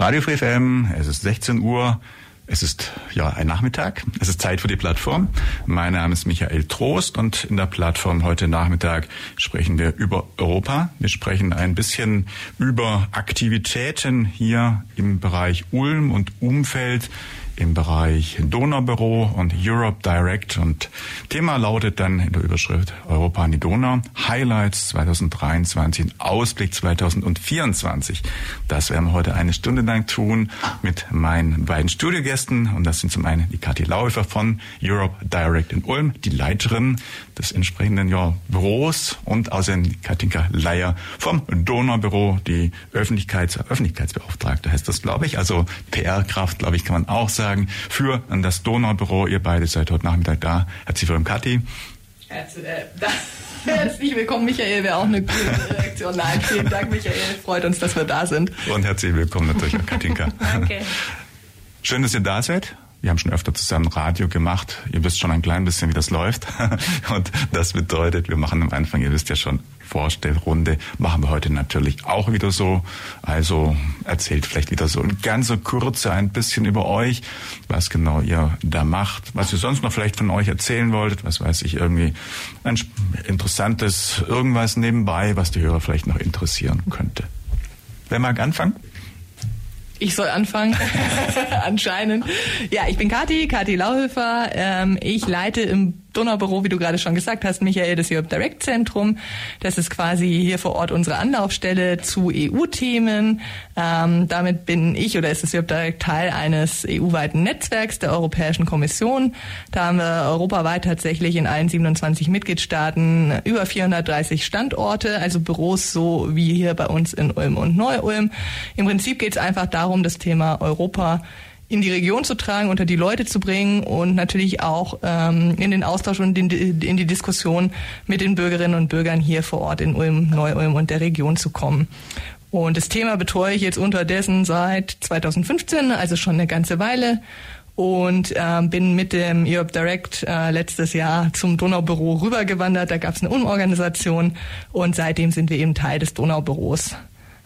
Radio Free FM, es ist 16 Uhr. Es ist ja ein Nachmittag. Es ist Zeit für die Plattform. Mein Name ist Michael Trost und in der Plattform heute Nachmittag sprechen wir über Europa. Wir sprechen ein bisschen über Aktivitäten hier im Bereich Ulm und Umfeld im Bereich Donaubüro und Europe Direct. Und Thema lautet dann in der Überschrift Europa an die Donau, Highlights 2023, Ausblick 2024. Das werden wir heute eine Stunde lang tun mit meinen beiden Studiogästen. Und das sind zum einen die Kathi Laufer von Europe Direct in Ulm, die Leiterin des entsprechenden ja, Büros und außerdem Katinka Leier vom Donaubüro, die Öffentlichkeits Öffentlichkeitsbeauftragte heißt das, glaube ich. Also PR-Kraft, glaube ich, kann man auch sagen sagen, für das Donaubüro. Ihr beide seid heute Nachmittag da. Herzlich willkommen, Kathi. Herzlich willkommen, Michael. Wäre auch eine gute Reaktion. Nein, vielen Dank, Michael. Freut uns, dass wir da sind. Und herzlich willkommen natürlich auch Katinka. Danke. Schön, dass ihr da seid. Wir haben schon öfter zusammen Radio gemacht. Ihr wisst schon ein klein bisschen, wie das läuft. Und das bedeutet, wir machen am Anfang, ihr wisst ja schon, Vorstellrunde. Machen wir heute natürlich auch wieder so. Also erzählt vielleicht wieder so ein ganz so kurze ein bisschen über euch, was genau ihr da macht, was ihr sonst noch vielleicht von euch erzählen wolltet, was weiß ich, irgendwie ein interessantes irgendwas nebenbei, was die Hörer vielleicht noch interessieren könnte. Wer mag anfangen? Ich soll anfangen, anscheinend. Ja, ich bin Kati, Kati Lauhöfer. Ähm, ich leite im Donaubüro, wie du gerade schon gesagt hast, Michael, das Europe Direct Zentrum. Das ist quasi hier vor Ort unsere Anlaufstelle zu EU-Themen. Ähm, damit bin ich oder ist das Europe Direct Teil eines EU-weiten Netzwerks der Europäischen Kommission. Da haben wir europaweit tatsächlich in allen 27 Mitgliedstaaten über 430 Standorte, also Büros so wie hier bei uns in Ulm und Neu-Ulm. Im Prinzip geht es einfach darum, das Thema Europa in die Region zu tragen, unter die Leute zu bringen und natürlich auch ähm, in den Austausch und in die, in die Diskussion mit den Bürgerinnen und Bürgern hier vor Ort in Ulm, Neu-Ulm und der Region zu kommen. Und das Thema betreue ich jetzt unterdessen seit 2015, also schon eine ganze Weile und äh, bin mit dem Europe Direct äh, letztes Jahr zum Donaubüro rübergewandert. Da gab es eine Umorganisation und seitdem sind wir eben Teil des Donaubüros.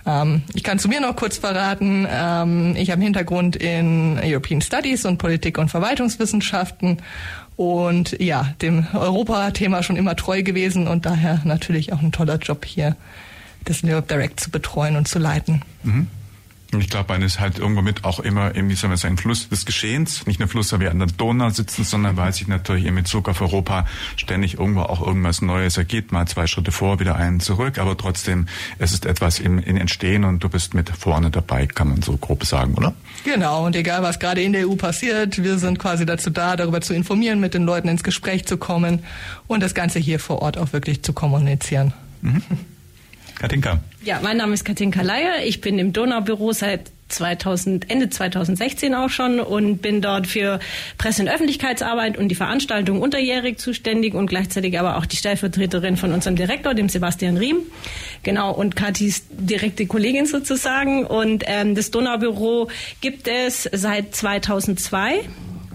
Ähm, ich kann zu mir noch kurz verraten, ähm, ich habe Hintergrund in European Studies und Politik- und Verwaltungswissenschaften und ja, dem Europa-Thema schon immer treu gewesen und daher natürlich auch ein toller Job hier, das Europe Direct zu betreuen und zu leiten. Mhm. Ich glaube, man ist halt irgendwo mit auch immer irgendwie, soll man sagen, Fluss des Geschehens. Nicht nur Fluss, weil wir an der Donau sitzen, sondern weil sich natürlich in Bezug auf Europa ständig irgendwo auch irgendwas Neues ergibt. Mal zwei Schritte vor, wieder einen zurück. Aber trotzdem, es ist etwas im, in Entstehen und du bist mit vorne dabei, kann man so grob sagen, oder? Genau. Und egal, was gerade in der EU passiert, wir sind quasi dazu da, darüber zu informieren, mit den Leuten ins Gespräch zu kommen und das Ganze hier vor Ort auch wirklich zu kommunizieren. Mhm. Katinka. Ja, mein Name ist Katinka Leier. Ich bin im Donaubüro seit 2000, Ende 2016 auch schon und bin dort für Presse- und Öffentlichkeitsarbeit und die Veranstaltung unterjährig zuständig und gleichzeitig aber auch die Stellvertreterin von unserem Direktor, dem Sebastian Riem. Genau, und Katis direkte Kollegin sozusagen. Und ähm, das Donaubüro gibt es seit 2002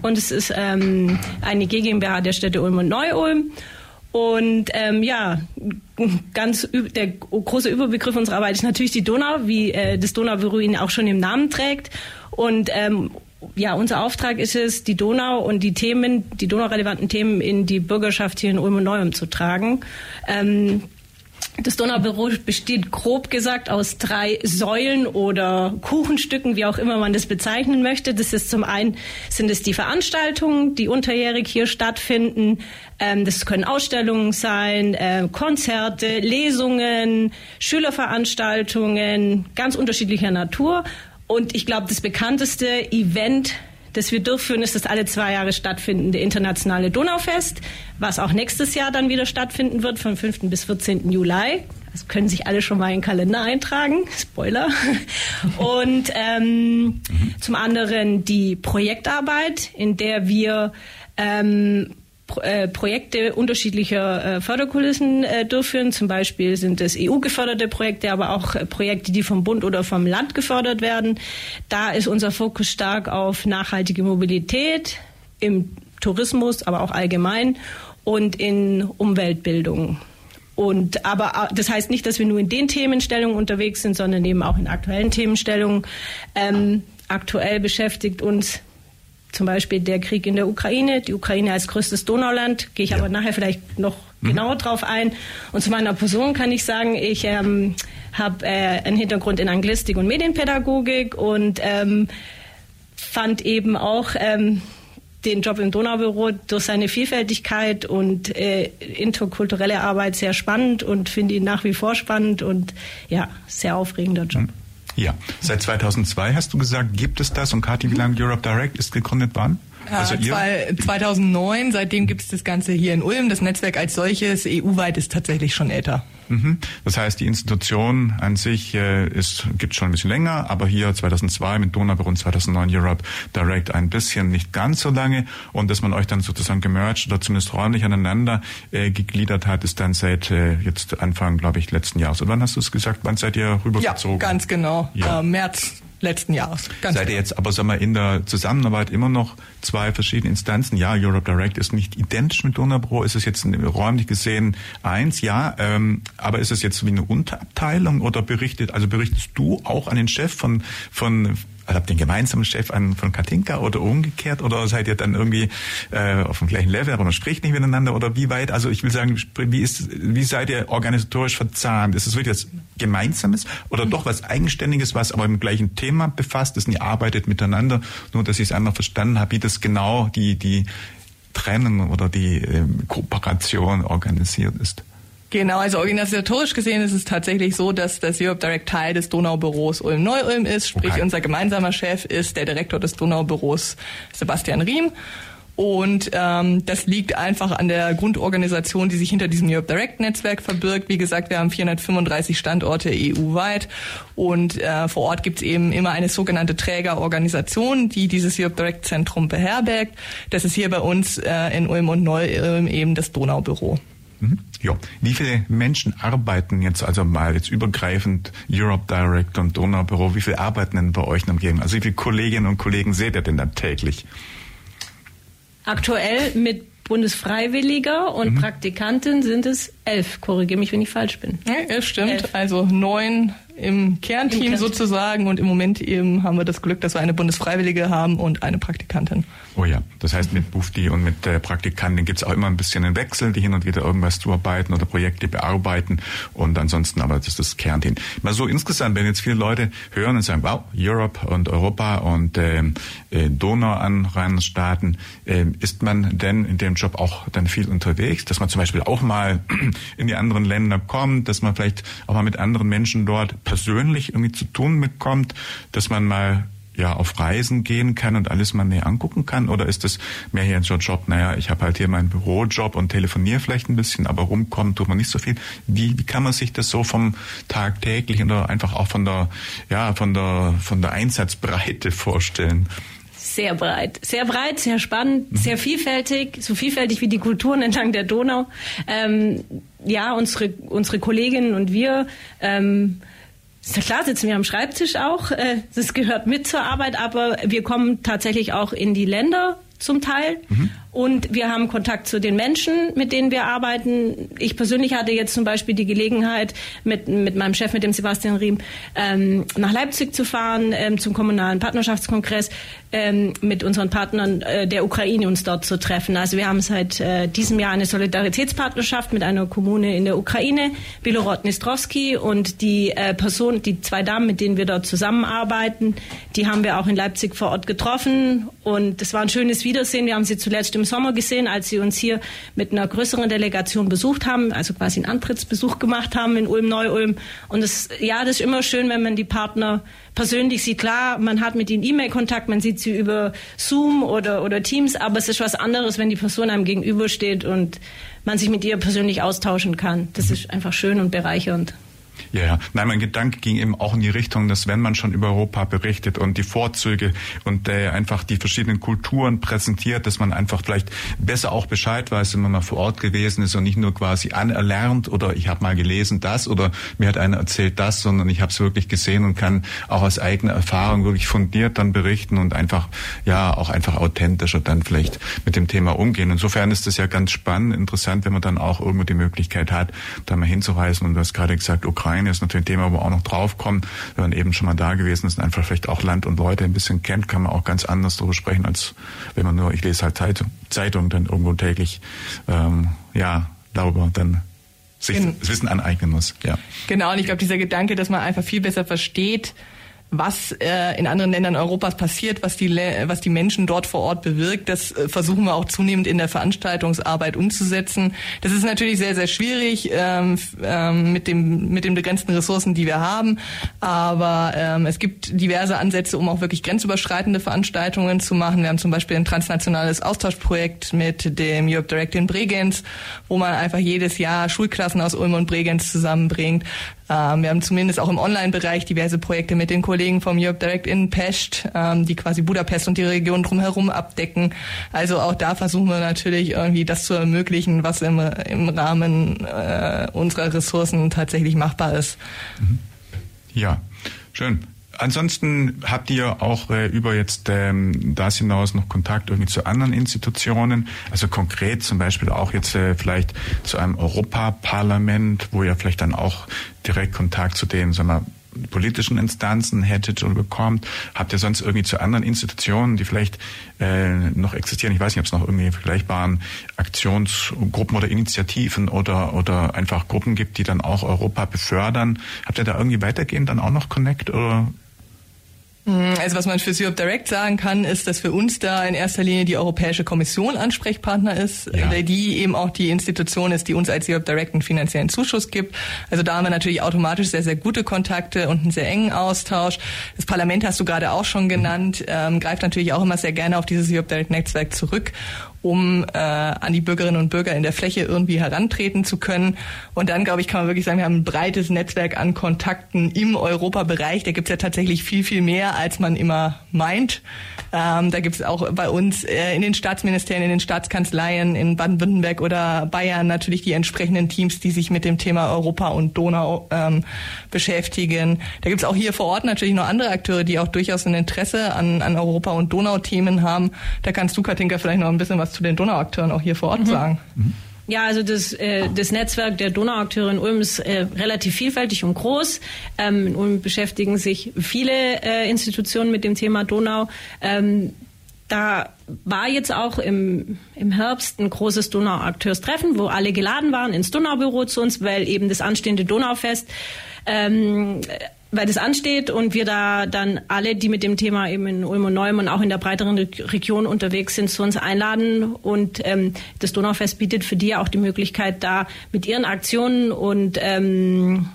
und es ist ähm, eine GmbH der Städte Ulm und Neu-Ulm. Und ähm, ja, ganz der große Überbegriff unserer Arbeit ist natürlich die Donau, wie äh, das Donaubüro ihn auch schon im Namen trägt. Und ähm, ja, unser Auftrag ist es, die Donau und die Themen, die Donau-relevanten Themen in die Bürgerschaft hier in Ulm und Neuem zu tragen. Ähm, das Donaubüro besteht grob gesagt aus drei Säulen oder Kuchenstücken, wie auch immer man das bezeichnen möchte. Das ist zum einen sind es die Veranstaltungen, die unterjährig hier stattfinden. Ähm, das können Ausstellungen sein, äh, Konzerte, Lesungen, Schülerveranstaltungen, ganz unterschiedlicher Natur. Und ich glaube, das bekannteste Event das wir durchführen, ist das alle zwei Jahre stattfindende internationale Donaufest, was auch nächstes Jahr dann wieder stattfinden wird, vom 5. bis 14. Juli. Das können sich alle schon mal in den Kalender eintragen. Spoiler. Und ähm, mhm. zum anderen die Projektarbeit, in der wir ähm, äh, Projekte unterschiedlicher äh, Förderkulissen äh, durchführen. Zum Beispiel sind es EU-geförderte Projekte, aber auch Projekte, die vom Bund oder vom Land gefördert werden. Da ist unser Fokus stark auf nachhaltige Mobilität im Tourismus, aber auch allgemein und in Umweltbildung. Und aber das heißt nicht, dass wir nur in den Themenstellungen unterwegs sind, sondern eben auch in aktuellen Themenstellungen. Ähm, aktuell beschäftigt uns zum Beispiel der Krieg in der Ukraine, die Ukraine als größtes Donauland, gehe ich ja. aber nachher vielleicht noch mhm. genauer drauf ein. Und zu meiner Person kann ich sagen, ich ähm, habe äh, einen Hintergrund in Anglistik und Medienpädagogik und ähm, fand eben auch ähm, den Job im Donaubüro durch seine Vielfältigkeit und äh, interkulturelle Arbeit sehr spannend und finde ihn nach wie vor spannend und ja, sehr aufregender Job. Mhm. Ja, seit 2002 hast du gesagt, gibt es das? Und Kati, wie lange Europe Direct ist gegründet Also ja, 2009, seitdem gibt es das Ganze hier in Ulm. Das Netzwerk als solches, EU-weit, ist tatsächlich schon älter. Mhm. Das heißt, die Institution an sich äh, ist, gibt schon ein bisschen länger, aber hier 2002 mit Donau und 2009 Europe Direct ein bisschen nicht ganz so lange und dass man euch dann sozusagen gemerged oder zumindest räumlich aneinander äh, gegliedert hat, ist dann seit äh, jetzt Anfang, glaube ich, letzten Jahres. Und wann hast du es gesagt? Wann seid ihr rübergezogen? Ja, ganz genau. Ja. Äh, März letzten Jahres. Ganz Seid ihr jetzt aber sag mal, in der Zusammenarbeit immer noch zwei verschiedene Instanzen? Ja, Europe Direct ist nicht identisch mit Donau Ist es jetzt räumlich gesehen eins? Ja, ähm, aber ist es jetzt wie eine Unterabteilung oder berichtet, also berichtest du auch an den Chef von, von also habt ihr einen gemeinsamen Chef an, von Katinka oder umgekehrt oder seid ihr dann irgendwie äh, auf dem gleichen Level, aber man spricht nicht miteinander oder wie weit? Also ich will sagen, wie ist, wie seid ihr organisatorisch verzahnt? Ist es wirklich was Gemeinsames oder doch was Eigenständiges, was aber im gleichen Thema befasst ist und ihr arbeitet miteinander? Nur, dass ich es einmal verstanden habe, wie das genau die die Trennen oder die äh, Kooperation organisiert ist. Genau, also organisatorisch gesehen ist es tatsächlich so, dass das Europe Direct Teil des Donaubüros Ulm-Neu-Ulm ist. Sprich, okay. unser gemeinsamer Chef ist der Direktor des Donaubüros Sebastian Riem. Und ähm, das liegt einfach an der Grundorganisation, die sich hinter diesem Europe Direct Netzwerk verbirgt. Wie gesagt, wir haben 435 Standorte EU-weit und äh, vor Ort gibt es eben immer eine sogenannte Trägerorganisation, die dieses Europe Direct Zentrum beherbergt. Das ist hier bei uns äh, in Ulm und Neu-Ulm eben das Donaubüro. Mhm. Ja. Wie viele Menschen arbeiten jetzt also mal jetzt übergreifend Europe Direct und Donaubüro, wie viele arbeiten denn bei euch am Game? Also wie viele Kolleginnen und Kollegen seht ihr denn dann täglich? Aktuell mit Bundesfreiwilliger und mhm. Praktikanten sind es elf. Korrigiere mich, wenn ich falsch bin. Ja, es stimmt. Elf. Also neun im Kernteam, Im Kernteam sozusagen und im Moment eben haben wir das Glück, dass wir eine Bundesfreiwillige haben und eine Praktikantin. Oh ja, das heißt mit Bufti und mit der Praktikantin gibt es auch immer ein bisschen einen Wechsel, die hin und wieder irgendwas zuarbeiten oder Projekte bearbeiten und ansonsten aber das ist das Kernteam. Mal so insgesamt, wenn jetzt viele Leute hören und sagen, wow, Europe und Europa und ähm, äh, Donau an Rheinstaaten, äh, ist man denn in dem Job auch dann viel unterwegs, dass man zum Beispiel auch mal in die anderen Länder kommt, dass man vielleicht auch mal mit anderen Menschen dort persönlich irgendwie zu tun bekommt, dass man mal ja auf Reisen gehen kann und alles mal näher angucken kann? Oder ist das mehr hier ein Job, naja, ich habe halt hier meinen Bürojob und telefoniere vielleicht ein bisschen, aber rumkommen tut man nicht so viel. Wie, wie kann man sich das so vom tagtäglichen oder einfach auch von der, ja, von der, von der Einsatzbreite vorstellen? Sehr breit, sehr breit, sehr spannend, mhm. sehr vielfältig, so vielfältig wie die Kulturen entlang der Donau. Ähm, ja, unsere, unsere Kolleginnen und wir ähm, ist ja klar, sitzen wir am Schreibtisch auch. Äh, das gehört mit zur Arbeit, aber wir kommen tatsächlich auch in die Länder zum Teil. Mhm. Und wir haben Kontakt zu den Menschen, mit denen wir arbeiten. Ich persönlich hatte jetzt zum Beispiel die Gelegenheit, mit, mit meinem Chef, mit dem Sebastian Riem, ähm, nach Leipzig zu fahren, ähm, zum kommunalen Partnerschaftskongress, ähm, mit unseren Partnern äh, der Ukraine uns dort zu treffen. Also wir haben seit äh, diesem Jahr eine Solidaritätspartnerschaft mit einer Kommune in der Ukraine, Bilorod-Nistrowski. Und die äh, Person, die zwei Damen, mit denen wir dort zusammenarbeiten, die haben wir auch in Leipzig vor Ort getroffen. Und es war ein schönes Wiedersehen. Wir haben sie zuletzt im Sommer gesehen, als sie uns hier mit einer größeren Delegation besucht haben, also quasi einen Antrittsbesuch gemacht haben in Ulm-Neu-Ulm. Und das, ja, das ist immer schön, wenn man die Partner persönlich sieht. Klar, man hat mit ihnen E-Mail-Kontakt, man sieht sie über Zoom oder, oder Teams, aber es ist was anderes, wenn die Person einem gegenübersteht und man sich mit ihr persönlich austauschen kann. Das ist einfach schön und bereichernd. Ja, ja. Nein, mein Gedanke ging eben auch in die Richtung, dass wenn man schon über Europa berichtet und die Vorzüge und äh, einfach die verschiedenen Kulturen präsentiert, dass man einfach vielleicht besser auch Bescheid weiß, wenn man mal vor Ort gewesen ist und nicht nur quasi anerlernt oder ich habe mal gelesen das oder mir hat einer erzählt das, sondern ich habe es wirklich gesehen und kann auch aus eigener Erfahrung wirklich fundiert dann berichten und einfach ja auch einfach authentischer dann vielleicht mit dem Thema umgehen. Insofern ist das ja ganz spannend, interessant, wenn man dann auch irgendwo die Möglichkeit hat, da mal hinzureisen und du hast gerade gesagt, Ukraine Ukraine ist natürlich ein Thema, wo wir auch noch draufkommen. Wenn man eben schon mal da gewesen ist und einfach vielleicht auch Land und Leute ein bisschen kennt, kann man auch ganz anders darüber sprechen, als wenn man nur, ich lese halt Zeitung, Zeitung dann irgendwo täglich, ähm, ja, darüber dann sich das Wissen aneignen muss. Ja. Genau, und ich glaube, dieser Gedanke, dass man einfach viel besser versteht, was äh, in anderen Ländern Europas passiert, was die, was die Menschen dort vor Ort bewirkt. Das äh, versuchen wir auch zunehmend in der Veranstaltungsarbeit umzusetzen. Das ist natürlich sehr, sehr schwierig ähm, ähm, mit, dem, mit den begrenzten Ressourcen, die wir haben. Aber ähm, es gibt diverse Ansätze, um auch wirklich grenzüberschreitende Veranstaltungen zu machen. Wir haben zum Beispiel ein transnationales Austauschprojekt mit dem Europe Direct in Bregenz, wo man einfach jedes Jahr Schulklassen aus Ulm und Bregenz zusammenbringt. Ähm, wir haben zumindest auch im Online-Bereich diverse Projekte mit den Kollegen vom Europe Direct in Pest, ähm, die quasi Budapest und die Region drumherum abdecken. Also auch da versuchen wir natürlich irgendwie das zu ermöglichen, was im, im Rahmen äh, unserer Ressourcen tatsächlich machbar ist. Mhm. Ja, schön. Ansonsten habt ihr auch äh, über jetzt ähm, das hinaus noch Kontakt irgendwie zu anderen Institutionen, also konkret zum Beispiel auch jetzt äh, vielleicht zu einem Europaparlament, wo ihr vielleicht dann auch direkt Kontakt zu den, sagen wir, politischen Instanzen hättet oder bekommt? Habt ihr sonst irgendwie zu anderen Institutionen, die vielleicht äh, noch existieren? Ich weiß nicht, ob es noch irgendwie vergleichbaren Aktionsgruppen oder Initiativen oder, oder einfach Gruppen gibt, die dann auch Europa befördern. Habt ihr da irgendwie weitergehend dann auch noch Connect oder also was man für Europe Direct sagen kann, ist, dass für uns da in erster Linie die Europäische Kommission Ansprechpartner ist, ja. die eben auch die Institution ist, die uns als Europe Direct einen finanziellen Zuschuss gibt. Also da haben wir natürlich automatisch sehr, sehr gute Kontakte und einen sehr engen Austausch. Das Parlament hast du gerade auch schon genannt, ähm, greift natürlich auch immer sehr gerne auf dieses Europe Direct Netzwerk zurück um äh, an die Bürgerinnen und Bürger in der Fläche irgendwie herantreten zu können. Und dann, glaube ich, kann man wirklich sagen, wir haben ein breites Netzwerk an Kontakten im Europabereich. Da gibt es ja tatsächlich viel, viel mehr, als man immer meint. Ähm, da gibt es auch bei uns äh, in den Staatsministerien, in den Staatskanzleien in Baden-Württemberg oder Bayern natürlich die entsprechenden Teams, die sich mit dem Thema Europa und Donau ähm, beschäftigen. Da gibt es auch hier vor Ort natürlich noch andere Akteure, die auch durchaus ein Interesse an, an Europa- und Donau-Themen haben. Da kannst du, Katinka, vielleicht noch ein bisschen was was zu den Donauakteuren auch hier vor Ort mhm. sagen. Mhm. Ja, also das, äh, das Netzwerk der Donauakteure in Ulm ist äh, relativ vielfältig und groß. Ähm, in Ulm beschäftigen sich viele äh, Institutionen mit dem Thema Donau. Ähm, da war jetzt auch im, im Herbst ein großes Donauakteurstreffen, wo alle geladen waren ins Donaubüro zu uns, weil eben das anstehende Donaufest ähm, weil das ansteht und wir da dann alle, die mit dem Thema eben in Ulm und Neum und auch in der breiteren Region unterwegs sind, zu uns einladen. Und ähm, das Donaufest bietet für die ja auch die Möglichkeit, da mit ihren Aktionen und ähm,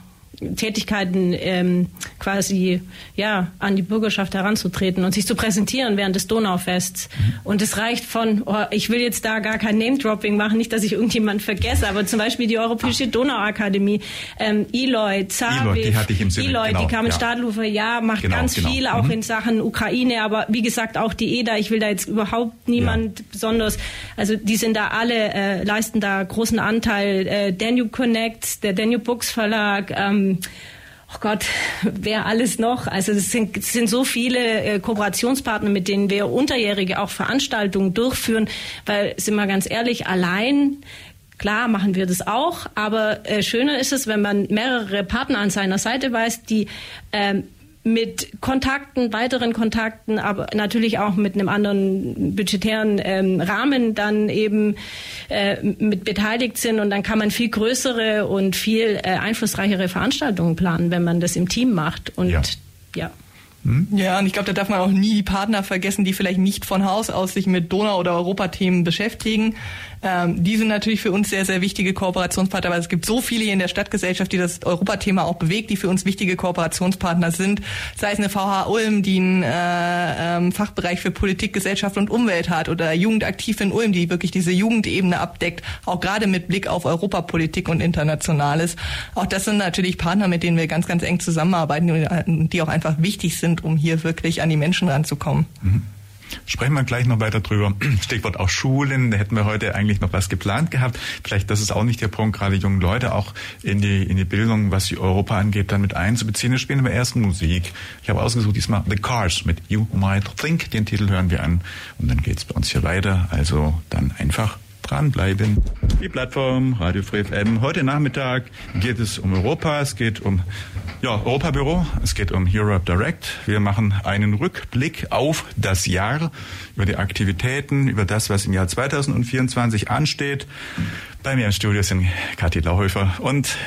Tätigkeiten ähm, quasi ja an die Bürgerschaft heranzutreten und sich zu präsentieren während des Donaufests. Mhm. Und es reicht von, oh, ich will jetzt da gar kein Name-Dropping machen, nicht, dass ich irgendjemand vergesse, aber zum Beispiel die Europäische Donauakademie, ähm, Eloy, Zavi, die hatte ich im Sinne, Eloy, genau, die kam in ja. Stadtlufer, ja, macht genau, ganz genau. viel auch mhm. in Sachen Ukraine, aber wie gesagt auch die EDA, ich will da jetzt überhaupt niemand ja. besonders, also die sind da alle, äh, leisten da großen Anteil, äh, Danube Connect, der Danube Books Verlag, ähm, ähm, oh Gott, wer alles noch? Also es sind, es sind so viele äh, Kooperationspartner, mit denen wir unterjährige auch Veranstaltungen durchführen, weil, sind wir ganz ehrlich, allein Klar machen wir das auch, aber äh, schöner ist es, wenn man mehrere Partner an seiner Seite weiß, die ähm, mit Kontakten, weiteren Kontakten, aber natürlich auch mit einem anderen budgetären ähm, Rahmen dann eben äh, mit beteiligt sind und dann kann man viel größere und viel äh, einflussreichere Veranstaltungen planen, wenn man das im Team macht und ja. ja. Hm? Ja, und ich glaube, da darf man auch nie die Partner vergessen, die vielleicht nicht von Haus aus sich mit Donau- oder Europathemen beschäftigen. Ähm, die sind natürlich für uns sehr, sehr wichtige Kooperationspartner, aber es gibt so viele hier in der Stadtgesellschaft, die das Europathema auch bewegt, die für uns wichtige Kooperationspartner sind. Sei es eine VH Ulm, die einen äh, ähm, Fachbereich für Politik, Gesellschaft und Umwelt hat oder Jugendaktiv in Ulm, die wirklich diese Jugendebene abdeckt, auch gerade mit Blick auf Europapolitik und Internationales. Auch das sind natürlich Partner, mit denen wir ganz, ganz eng zusammenarbeiten, die auch einfach wichtig sind, um hier wirklich an die Menschen ranzukommen. Mhm. Sprechen wir gleich noch weiter drüber. Stichwort auch Schulen. Da hätten wir heute eigentlich noch was geplant gehabt. Vielleicht, das ist auch nicht der Punkt, gerade junge Leute auch in die, in die Bildung, was die Europa angeht, dann mit einzubeziehen. Wir spielen aber erst Musik. Ich habe ausgesucht diesmal The Cars mit You Might Think. Den Titel hören wir an. Und dann geht's bei uns hier weiter. Also dann einfach dranbleiben. Die Plattform Radio Free FM. Heute Nachmittag geht es um Europa. Es geht um ja, Europabüro. Es geht um Europe Direct. Wir machen einen Rückblick auf das Jahr, über die Aktivitäten, über das, was im Jahr 2024 ansteht. Bei mir im Studio sind Kathi Lauhöfer und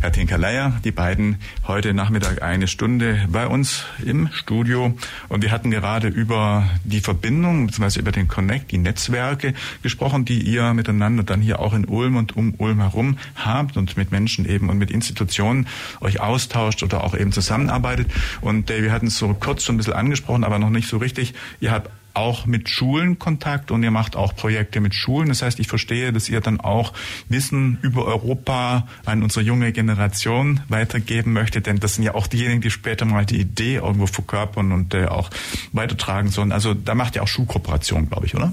Katinka Leier, die beiden heute Nachmittag eine Stunde bei uns im Studio. Und wir hatten gerade über die Verbindung, beziehungsweise über den Connect, die Netzwerke gesprochen, die ihr miteinander dann hier auch in Ulm und um Ulm herum habt und mit Menschen eben und mit Institutionen euch austauscht oder auch eben zusammenarbeitet. Und äh, wir hatten es so kurz so ein bisschen angesprochen, aber noch nicht so richtig. Ihr habt auch mit Schulen Kontakt und ihr macht auch Projekte mit Schulen. Das heißt, ich verstehe, dass ihr dann auch Wissen über Europa an unsere junge Generation weitergeben möchtet, denn das sind ja auch diejenigen, die später mal die Idee irgendwo verkörpern und äh, auch weitertragen sollen. Also da macht ihr auch Schulkooperation, glaube ich, oder?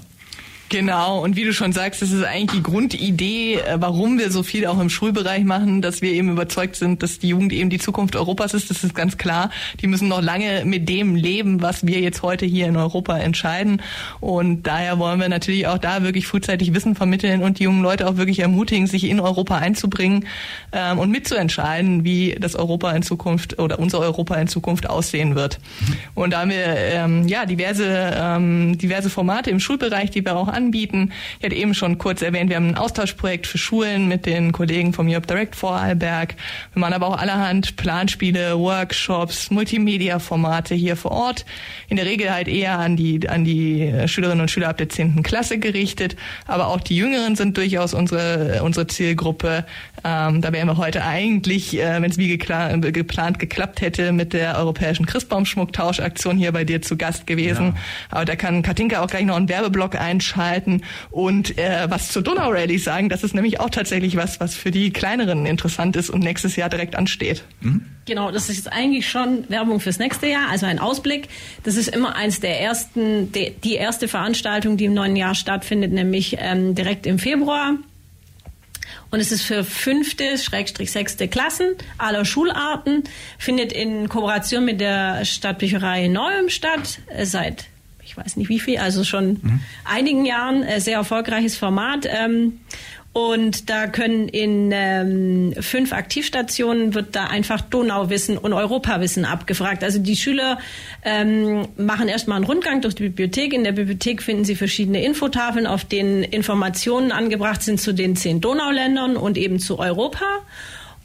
Genau, und wie du schon sagst, das ist eigentlich die Grundidee, äh, warum wir so viel auch im Schulbereich machen, dass wir eben überzeugt sind, dass die Jugend eben die Zukunft Europas ist. Das ist ganz klar. Die müssen noch lange mit dem leben, was wir jetzt heute hier in Europa entscheiden. Und daher wollen wir natürlich auch da wirklich frühzeitig Wissen vermitteln und die jungen Leute auch wirklich ermutigen, sich in Europa einzubringen ähm, und mitzuentscheiden, wie das Europa in Zukunft oder unser Europa in Zukunft aussehen wird. Und da haben wir ähm, ja diverse ähm, diverse Formate im Schulbereich, die wir auch anbieten. Ich hatte eben schon kurz erwähnt, wir haben ein Austauschprojekt für Schulen mit den Kollegen vom Europe Direct Vorarlberg. Wir machen aber auch allerhand Planspiele, Workshops, Multimedia-Formate hier vor Ort. In der Regel halt eher an die, an die Schülerinnen und Schüler ab der 10. Klasse gerichtet. Aber auch die Jüngeren sind durchaus unsere, unsere Zielgruppe. Ähm, da wären wir heute eigentlich, äh, wenn es wie geplant, geklappt hätte, mit der europäischen Christbaumschmucktauschaktion hier bei dir zu Gast gewesen. Ja. Aber da kann Katinka auch gleich noch einen Werbeblock einschalten und äh, was zur Donau Rally sagen. Das ist nämlich auch tatsächlich was, was für die Kleineren interessant ist und nächstes Jahr direkt ansteht. Mhm. Genau, das ist jetzt eigentlich schon Werbung fürs nächste Jahr, also ein Ausblick. Das ist immer eins der ersten, die, die erste Veranstaltung, die im neuen Jahr stattfindet, nämlich ähm, direkt im Februar. Und es ist für fünfte, Schrägstrich sechste Klassen aller Schularten, findet in Kooperation mit der Stadtbücherei Neum statt, äh, seit ich weiß nicht wie viel, also schon mhm. einigen Jahren, äh, sehr erfolgreiches Format. Ähm, und da können in ähm, fünf Aktivstationen wird da einfach Donauwissen und Europawissen abgefragt. Also die Schüler ähm, machen erstmal einen Rundgang durch die Bibliothek. In der Bibliothek finden sie verschiedene Infotafeln, auf denen Informationen angebracht sind zu den zehn Donauländern und eben zu Europa.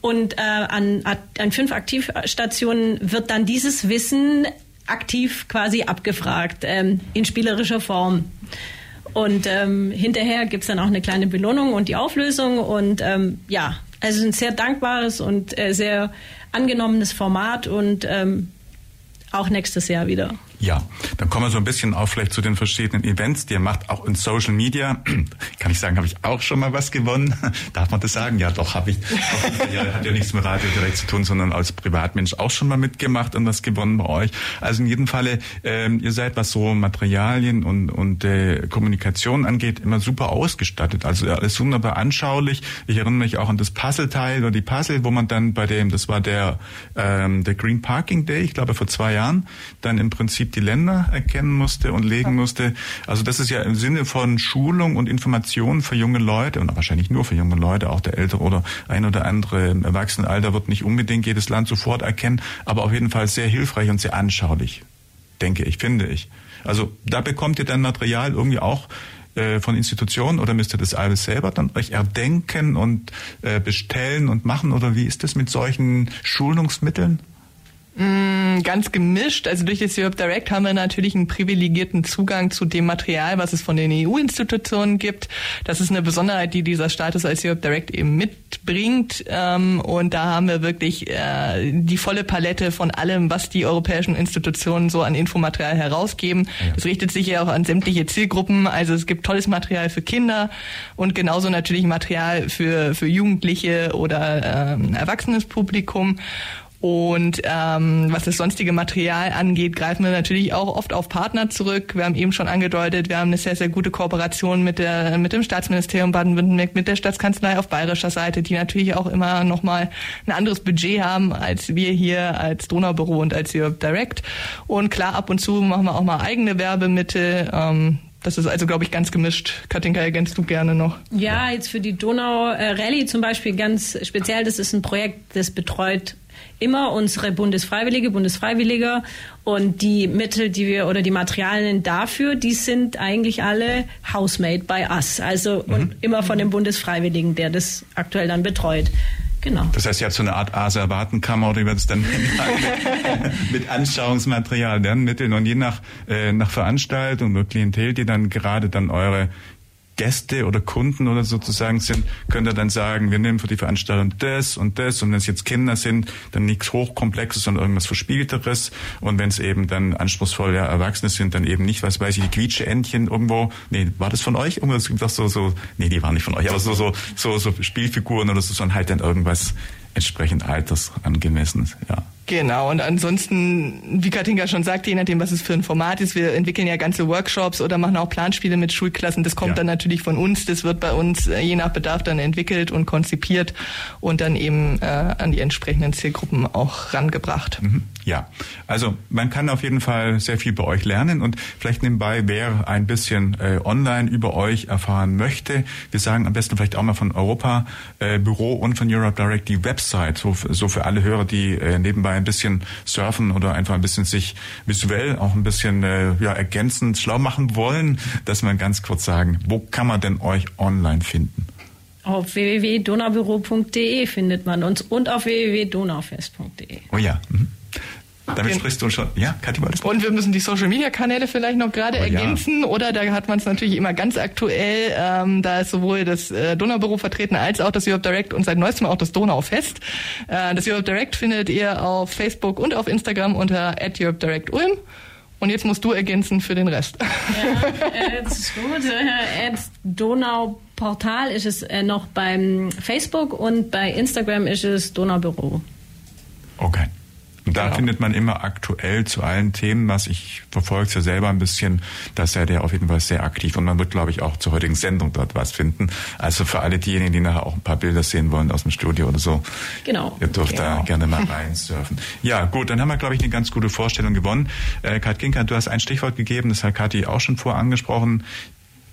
Und äh, an, an fünf Aktivstationen wird dann dieses Wissen aktiv quasi abgefragt, ähm, in spielerischer Form. Und ähm, hinterher gibt's dann auch eine kleine Belohnung und die Auflösung. Und ähm, ja, also ein sehr dankbares und äh, sehr angenommenes Format und ähm, auch nächstes Jahr wieder. Ja, dann kommen wir so ein bisschen auch vielleicht zu den verschiedenen Events, die ihr macht, auch in Social Media. Kann ich sagen, habe ich auch schon mal was gewonnen? Darf man das sagen? Ja, doch, habe ich. ja, hat ja nichts mit Radio direkt zu tun, sondern als Privatmensch auch schon mal mitgemacht und was gewonnen bei euch. Also in jedem Falle, ähm, ihr seid, was so Materialien und, und äh, Kommunikation angeht, immer super ausgestattet. Also alles wunderbar anschaulich. Ich erinnere mich auch an das Puzzle-Teil oder die Puzzle, wo man dann bei dem, das war der, ähm, der Green Parking Day, ich glaube vor zwei Jahren, dann im Prinzip Prinzip die Länder erkennen musste und legen musste. Also das ist ja im Sinne von Schulung und Information für junge Leute und wahrscheinlich nur für junge Leute, auch der ältere oder ein oder andere im Erwachsenenalter wird nicht unbedingt jedes Land sofort erkennen, aber auf jeden Fall sehr hilfreich und sehr anschaulich, denke ich, finde ich. Also da bekommt ihr dann Material irgendwie auch äh, von Institutionen oder müsst ihr das alles selber dann euch erdenken und äh, bestellen und machen oder wie ist das mit solchen Schulungsmitteln? Mm, ganz gemischt. Also durch das Europe Direct haben wir natürlich einen privilegierten Zugang zu dem Material, was es von den EU-Institutionen gibt. Das ist eine Besonderheit, die dieser Status als Europe Direct eben mitbringt. Ähm, und da haben wir wirklich äh, die volle Palette von allem, was die europäischen Institutionen so an Infomaterial herausgeben. Das richtet sich ja auch an sämtliche Zielgruppen. Also es gibt tolles Material für Kinder und genauso natürlich Material für, für Jugendliche oder ähm, erwachsenes Publikum. Und ähm, was das sonstige Material angeht, greifen wir natürlich auch oft auf Partner zurück. Wir haben eben schon angedeutet, wir haben eine sehr, sehr gute Kooperation mit, der, mit dem Staatsministerium Baden-Württemberg, mit der Staatskanzlei auf bayerischer Seite, die natürlich auch immer nochmal ein anderes Budget haben als wir hier als Donaubüro und als Europe Direct. Und klar, ab und zu machen wir auch mal eigene Werbemittel. Ähm, das ist also, glaube ich, ganz gemischt. Katinka, ergänzt du gerne noch? Ja, jetzt für die Donau äh, Rallye zum Beispiel ganz speziell. Das ist ein Projekt, das betreut immer unsere Bundesfreiwillige, Bundesfreiwilliger und die Mittel, die wir oder die Materialien dafür, die sind eigentlich alle housemade by us. Also mhm. und immer von dem Bundesfreiwilligen, der das aktuell dann betreut. Genau. Das heißt, ihr habt so eine Art Asservatenkammer oder wie wird es dann mit, mit Anschauungsmaterial, Lernmitteln und je nach, äh, nach Veranstaltung und Klientel, die dann gerade dann eure Gäste oder Kunden oder sozusagen sind, könnt ihr dann sagen, wir nehmen für die Veranstaltung das und das und wenn es jetzt Kinder sind, dann nichts Hochkomplexes, sondern irgendwas Verspielteres und wenn es eben dann anspruchsvolle Erwachsene sind, dann eben nicht, was weiß ich, die Quietscheentchen irgendwo, nee, war das von euch? Irgendwas gibt so, so, nee, die waren nicht von euch, aber so, so, so, so Spielfiguren oder so, sondern halt dann irgendwas entsprechend altersangemessenes, ja. Genau, und ansonsten, wie Katinka schon sagte, je nachdem, was es für ein Format ist, wir entwickeln ja ganze Workshops oder machen auch Planspiele mit Schulklassen. Das kommt ja. dann natürlich von uns, das wird bei uns äh, je nach Bedarf dann entwickelt und konzipiert und dann eben äh, an die entsprechenden Zielgruppen auch rangebracht. Mhm. Ja, also man kann auf jeden Fall sehr viel bei euch lernen und vielleicht nebenbei, wer ein bisschen äh, online über euch erfahren möchte, wir sagen am besten vielleicht auch mal von Europa äh, Büro und von Europe Direct die Website, so, so für alle Hörer, die äh, nebenbei ein bisschen surfen oder einfach ein bisschen sich visuell auch ein bisschen äh, ja, ergänzend schlau machen wollen, dass man ganz kurz sagen, wo kann man denn euch online finden? Auf www.donaubüro.de findet man uns und auf www.donaufest.de. Oh ja. Mhm. Damit sprichst du schon. Ja, Kathi, wolltest Und wir müssen die Social Media Kanäle vielleicht noch gerade oh, ergänzen. Ja. Oder da hat man es natürlich immer ganz aktuell. Ähm, da ist sowohl das äh, Donaubüro vertreten als auch das Europe Direct und seit neuestem auch das Donaufest. Äh, das Europe Direct findet ihr auf Facebook und auf Instagram unter Europe Direct Ulm. Und jetzt musst du ergänzen für den Rest. Ja, äh, das ist gut. Äh, Donau Portal ist es äh, noch beim Facebook und bei Instagram ist es Donaubüro. Okay. Und da genau. findet man immer aktuell zu allen Themen, was ich verfolge ja selber ein bisschen, da ist ja der auf jeden Fall sehr aktiv und man wird, glaube ich, auch zur heutigen Sendung dort was finden. Also für alle diejenigen, die nachher auch ein paar Bilder sehen wollen aus dem Studio oder so. Genau. Ihr dürft genau. da gerne mal reinsurfen. ja, gut, dann haben wir, glaube ich, eine ganz gute Vorstellung gewonnen. Äh, Kat Ginker, du hast ein Stichwort gegeben, das hat Kathi auch schon vor angesprochen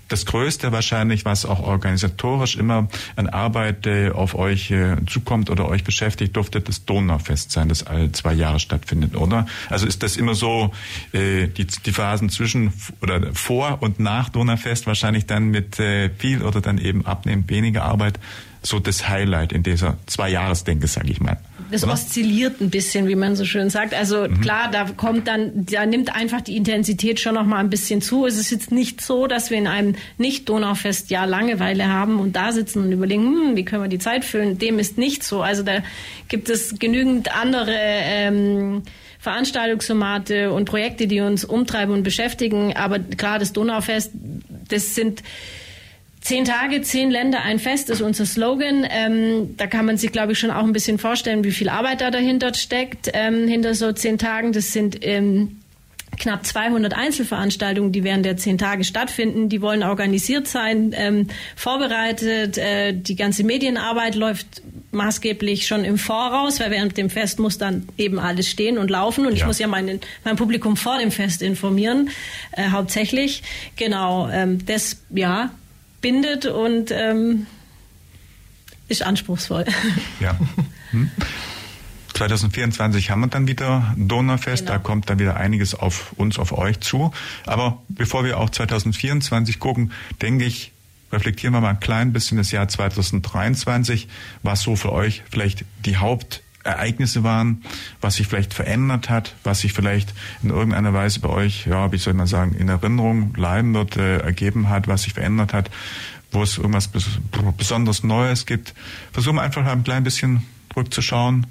das Größte wahrscheinlich, was auch organisatorisch immer an Arbeit äh, auf euch äh, zukommt oder euch beschäftigt, durfte das Donaufest sein, das alle zwei Jahre stattfindet, oder? Also ist das immer so äh, die, die Phasen zwischen oder vor und nach Donaufest wahrscheinlich dann mit äh, viel oder dann eben abnehmend weniger Arbeit so das Highlight in dieser Zwei-Jahres-Denke, sage ich mal. Das Oder? oszilliert ein bisschen, wie man so schön sagt. Also mhm. klar, da kommt dann, da nimmt einfach die Intensität schon noch mal ein bisschen zu. Es ist jetzt nicht so, dass wir in einem Nicht-Donaufest-Jahr Langeweile haben und da sitzen und überlegen, hm, wie können wir die Zeit füllen. Dem ist nicht so. Also da gibt es genügend andere ähm, Veranstaltungsformate und Projekte, die uns umtreiben und beschäftigen. Aber klar, das Donaufest, das sind Zehn Tage, zehn Länder, ein Fest ist unser Slogan. Ähm, da kann man sich, glaube ich, schon auch ein bisschen vorstellen, wie viel Arbeit da dahinter steckt, ähm, hinter so zehn Tagen. Das sind ähm, knapp 200 Einzelveranstaltungen, die während der zehn Tage stattfinden. Die wollen organisiert sein, ähm, vorbereitet. Äh, die ganze Medienarbeit läuft maßgeblich schon im Voraus, weil während dem Fest muss dann eben alles stehen und laufen und ja. ich muss ja mein, mein Publikum vor dem Fest informieren, äh, hauptsächlich. Genau, ähm, das, ja, bindet und ähm, ist anspruchsvoll. Ja. Hm. 2024 haben wir dann wieder Donaufest, genau. da kommt dann wieder einiges auf uns, auf euch zu. Aber bevor wir auch 2024 gucken, denke ich, reflektieren wir mal ein klein bisschen das Jahr 2023. Was so für euch vielleicht die Haupt Ereignisse waren, was sich vielleicht verändert hat, was sich vielleicht in irgendeiner Weise bei euch, ja, wie soll man sagen, in Erinnerung bleiben wird, äh, ergeben hat, was sich verändert hat, wo es irgendwas besonders Neues gibt. Versuchen wir einfach ein klein bisschen zurückzuschauen,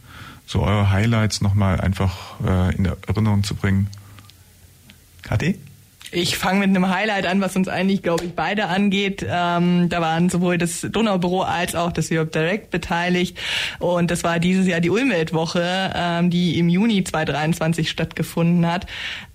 so eure Highlights nochmal einfach äh, in Erinnerung zu bringen. Kathi? Ich fange mit einem Highlight an, was uns eigentlich, glaube ich, beide angeht. Ähm, da waren sowohl das Donaubüro als auch das Europe Direct beteiligt. Und das war dieses Jahr die Ulmweltwoche, ähm, die im Juni 2023 stattgefunden hat.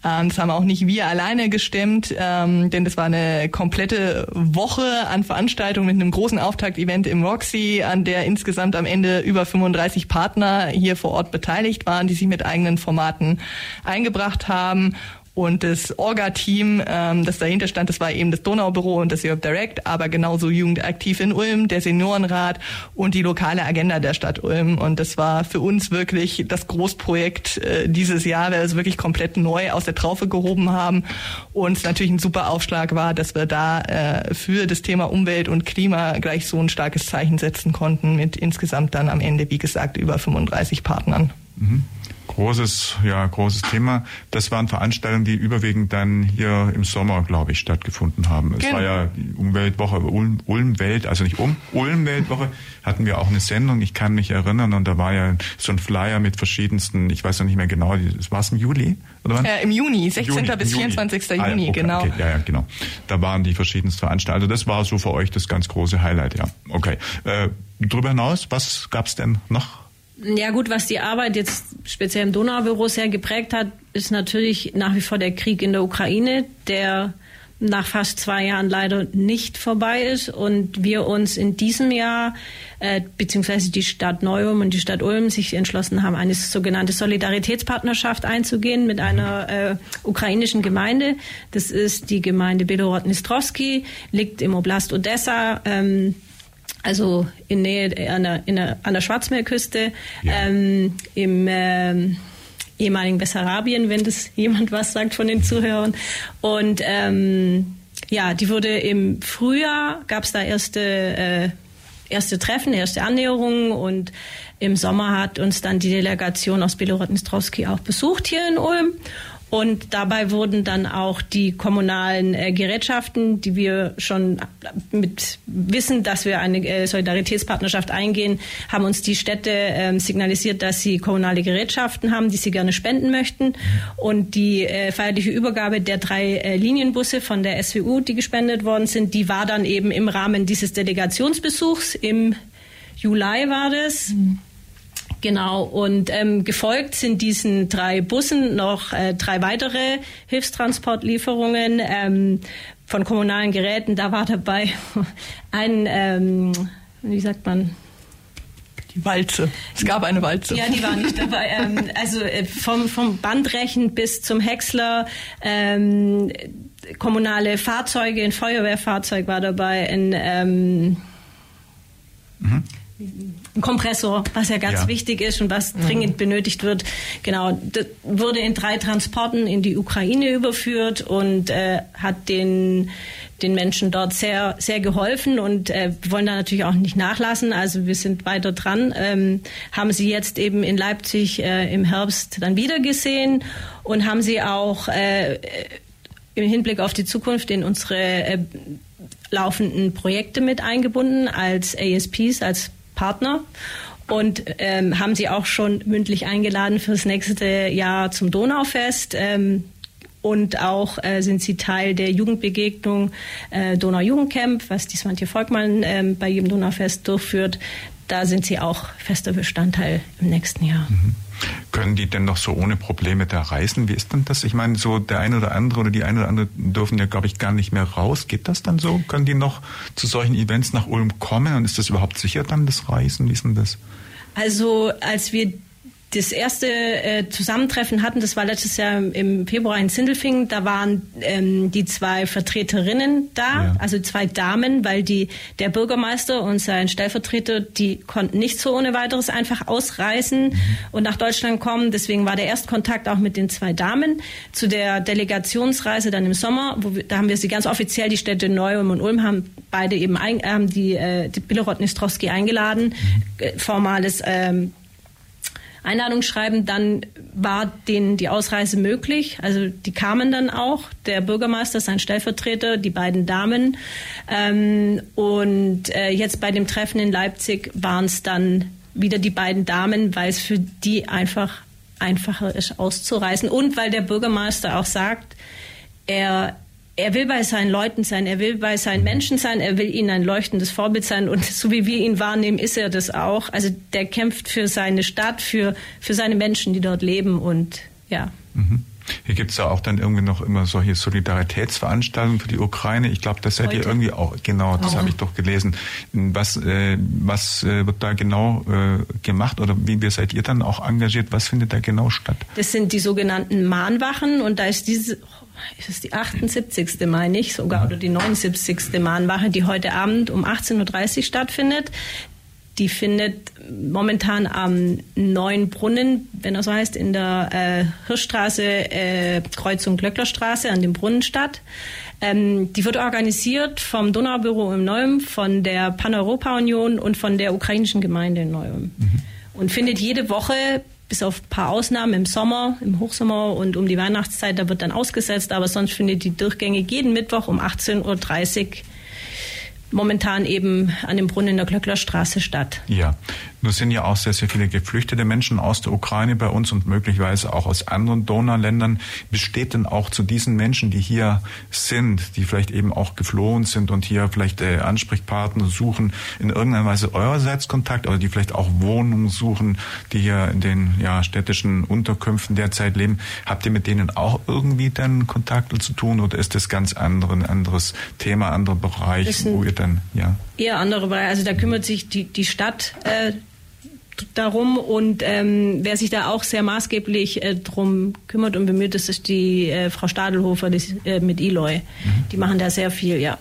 Ähm, das haben auch nicht wir alleine gestemmt, ähm, denn das war eine komplette Woche an Veranstaltungen mit einem großen Auftakt-Event im Roxy, an der insgesamt am Ende über 35 Partner hier vor Ort beteiligt waren, die sich mit eigenen Formaten eingebracht haben. Und das Orga-Team, ähm, das dahinter stand, das war eben das Donaubüro und das Europe Direct, aber genauso Jugendaktiv in Ulm, der Seniorenrat und die lokale Agenda der Stadt Ulm. Und das war für uns wirklich das Großprojekt äh, dieses Jahr, weil wir es wirklich komplett neu aus der Traufe gehoben haben. Und es natürlich ein super Aufschlag war, dass wir da äh, für das Thema Umwelt und Klima gleich so ein starkes Zeichen setzen konnten mit insgesamt dann am Ende, wie gesagt, über 35 Partnern. Mhm großes, ja, großes Thema. Das waren Veranstaltungen, die überwiegend dann hier im Sommer, glaube ich, stattgefunden haben. Es genau. war ja die Umweltwoche, Ulm, Ulmwelt, also nicht um, Ulmweltwoche, hatten wir auch eine Sendung, ich kann mich erinnern, und da war ja so ein Flyer mit verschiedensten, ich weiß noch nicht mehr genau, war es im Juli? Oder Äh, Im Juni, 16. Juni, bis 24. Juni, ah, ja, okay, genau. Okay, ja, ja, genau. Da waren die verschiedensten Veranstaltungen. Also das war so für euch das ganz große Highlight, ja. Okay. Äh, darüber hinaus, was gab's denn noch? Ja gut, was die Arbeit jetzt speziell im Donaubüro sehr geprägt hat, ist natürlich nach wie vor der Krieg in der Ukraine, der nach fast zwei Jahren leider nicht vorbei ist und wir uns in diesem Jahr äh, beziehungsweise die Stadt Neu-Ulm und die Stadt Ulm sich entschlossen haben, eine sogenannte Solidaritätspartnerschaft einzugehen mit einer äh, ukrainischen Gemeinde. Das ist die Gemeinde Belorod-Nistrovski, liegt im Oblast Odessa. Ähm, also in Nähe an der, der, an der Schwarzmeerküste, ja. ähm, im ähm, ehemaligen Bessarabien, wenn das jemand was sagt von den Zuhörern. Und ähm, ja, die wurde im Frühjahr, gab es da erste, äh, erste Treffen, erste Annäherungen und im Sommer hat uns dann die Delegation aus Belorod-Nistrowski auch besucht hier in Ulm. Und dabei wurden dann auch die kommunalen äh, Gerätschaften, die wir schon mit wissen, dass wir eine äh, Solidaritätspartnerschaft eingehen, haben uns die Städte äh, signalisiert, dass sie kommunale Gerätschaften haben, die sie gerne spenden möchten. Und die äh, feierliche Übergabe der drei äh, Linienbusse von der SWU, die gespendet worden sind, die war dann eben im Rahmen dieses Delegationsbesuchs im Juli war das. Mhm. Genau, und ähm, gefolgt sind diesen drei Bussen noch äh, drei weitere Hilfstransportlieferungen ähm, von kommunalen Geräten. Da war dabei ein, ähm, wie sagt man, die Walze. Es gab eine Walze. Ja, die war nicht dabei. ähm, also äh, vom, vom Bandrechen bis zum Häcksler, ähm, kommunale Fahrzeuge, ein Feuerwehrfahrzeug war dabei, ein ähm, mhm ein Kompressor, was ja ganz ja. wichtig ist und was mhm. dringend benötigt wird. Genau, das wurde in drei Transporten in die Ukraine überführt und äh, hat den den Menschen dort sehr sehr geholfen und äh, wollen da natürlich auch nicht nachlassen. Also wir sind weiter dran. Ähm, haben sie jetzt eben in Leipzig äh, im Herbst dann wieder gesehen und haben sie auch äh, im Hinblick auf die Zukunft in unsere äh, laufenden Projekte mit eingebunden als ASPs, als Partner und ähm, haben sie auch schon mündlich eingeladen fürs nächste Jahr zum Donaufest. Ähm, und auch äh, sind sie Teil der Jugendbegegnung äh, Donau Jugendcamp, was die Svantje Volkmann äh, bei jedem Donaufest durchführt. Da sind sie auch fester Bestandteil im nächsten Jahr. Mhm. Können die denn noch so ohne Probleme da reisen? Wie ist denn das? Ich meine, so der eine oder andere oder die eine oder andere dürfen ja, glaube ich, gar nicht mehr raus. Geht das dann so? Können die noch zu solchen Events nach Ulm kommen? Und ist das überhaupt sicher dann, das Reisen? Wie ist denn das? Also, als wir das erste äh, Zusammentreffen hatten, das war letztes Jahr im Februar in Sindelfingen, da waren ähm, die zwei Vertreterinnen da, ja. also zwei Damen, weil die der Bürgermeister und sein Stellvertreter, die konnten nicht so ohne weiteres einfach ausreisen mhm. und nach Deutschland kommen. Deswegen war der Erstkontakt auch mit den zwei Damen. Zu der Delegationsreise dann im Sommer, wo wir, da haben wir sie ganz offiziell, die Städte Neu-Ulm und Ulm haben beide eben ein, haben die, äh, die Billerod Nistrowski eingeladen. Mhm. Äh, formales ähm, Einladung schreiben, dann war denen die Ausreise möglich. Also die kamen dann auch, der Bürgermeister, sein Stellvertreter, die beiden Damen. Ähm, und äh, jetzt bei dem Treffen in Leipzig waren es dann wieder die beiden Damen, weil es für die einfach einfacher ist, auszureisen. Und weil der Bürgermeister auch sagt, er, er will bei seinen Leuten sein, er will bei seinen Menschen sein, er will ihnen ein leuchtendes Vorbild sein und so wie wir ihn wahrnehmen, ist er das auch. Also der kämpft für seine Stadt, für, für seine Menschen, die dort leben und ja. Mhm. Hier gibt es ja auch dann irgendwie noch immer solche Solidaritätsveranstaltungen für die Ukraine. Ich glaube, das seid ihr irgendwie auch, genau, das oh. habe ich doch gelesen. Was, äh, was äh, wird da genau äh, gemacht oder wie, wie seid ihr dann auch engagiert? Was findet da genau statt? Das sind die sogenannten Mahnwachen und da ist diese, ist es die 78. meine ich sogar oder die 79. Mahnwache, die heute Abend um 18.30 Uhr stattfindet. Die findet momentan am neuen Brunnen, wenn er so heißt, in der äh, Hirschstraße, äh, Kreuzung Glöcklerstraße an dem Brunnen statt. Ähm, die wird organisiert vom Donaubüro im Neum, von der Pan-Europa-Union und von der ukrainischen Gemeinde in Neum. Mhm. Und findet jede Woche bis auf ein paar Ausnahmen im Sommer, im Hochsommer und um die Weihnachtszeit, da wird dann ausgesetzt, aber sonst findet die durchgängig jeden Mittwoch um 18.30 Uhr momentan eben an dem Brunnen in der Glöcklerstraße statt. Ja, nur sind ja auch sehr, sehr viele geflüchtete Menschen aus der Ukraine bei uns und möglicherweise auch aus anderen Donauländern. Besteht denn auch zu diesen Menschen, die hier sind, die vielleicht eben auch geflohen sind und hier vielleicht äh, Ansprechpartner suchen, in irgendeiner Weise eurerseits Kontakt oder die vielleicht auch Wohnungen suchen, die hier in den ja, städtischen Unterkünften derzeit leben? Habt ihr mit denen auch irgendwie dann Kontakte zu tun oder ist das ganz andere, ein anderes Thema, anderer Bereich, wo ihr dann, ja? Eher andere Bereiche. Also da kümmert sich die, die Stadt äh, darum und ähm, wer sich da auch sehr maßgeblich äh, drum kümmert und bemüht, das ist die äh, Frau Stadelhofer die, äh, mit Eloy. Mhm. Die machen da sehr viel, ja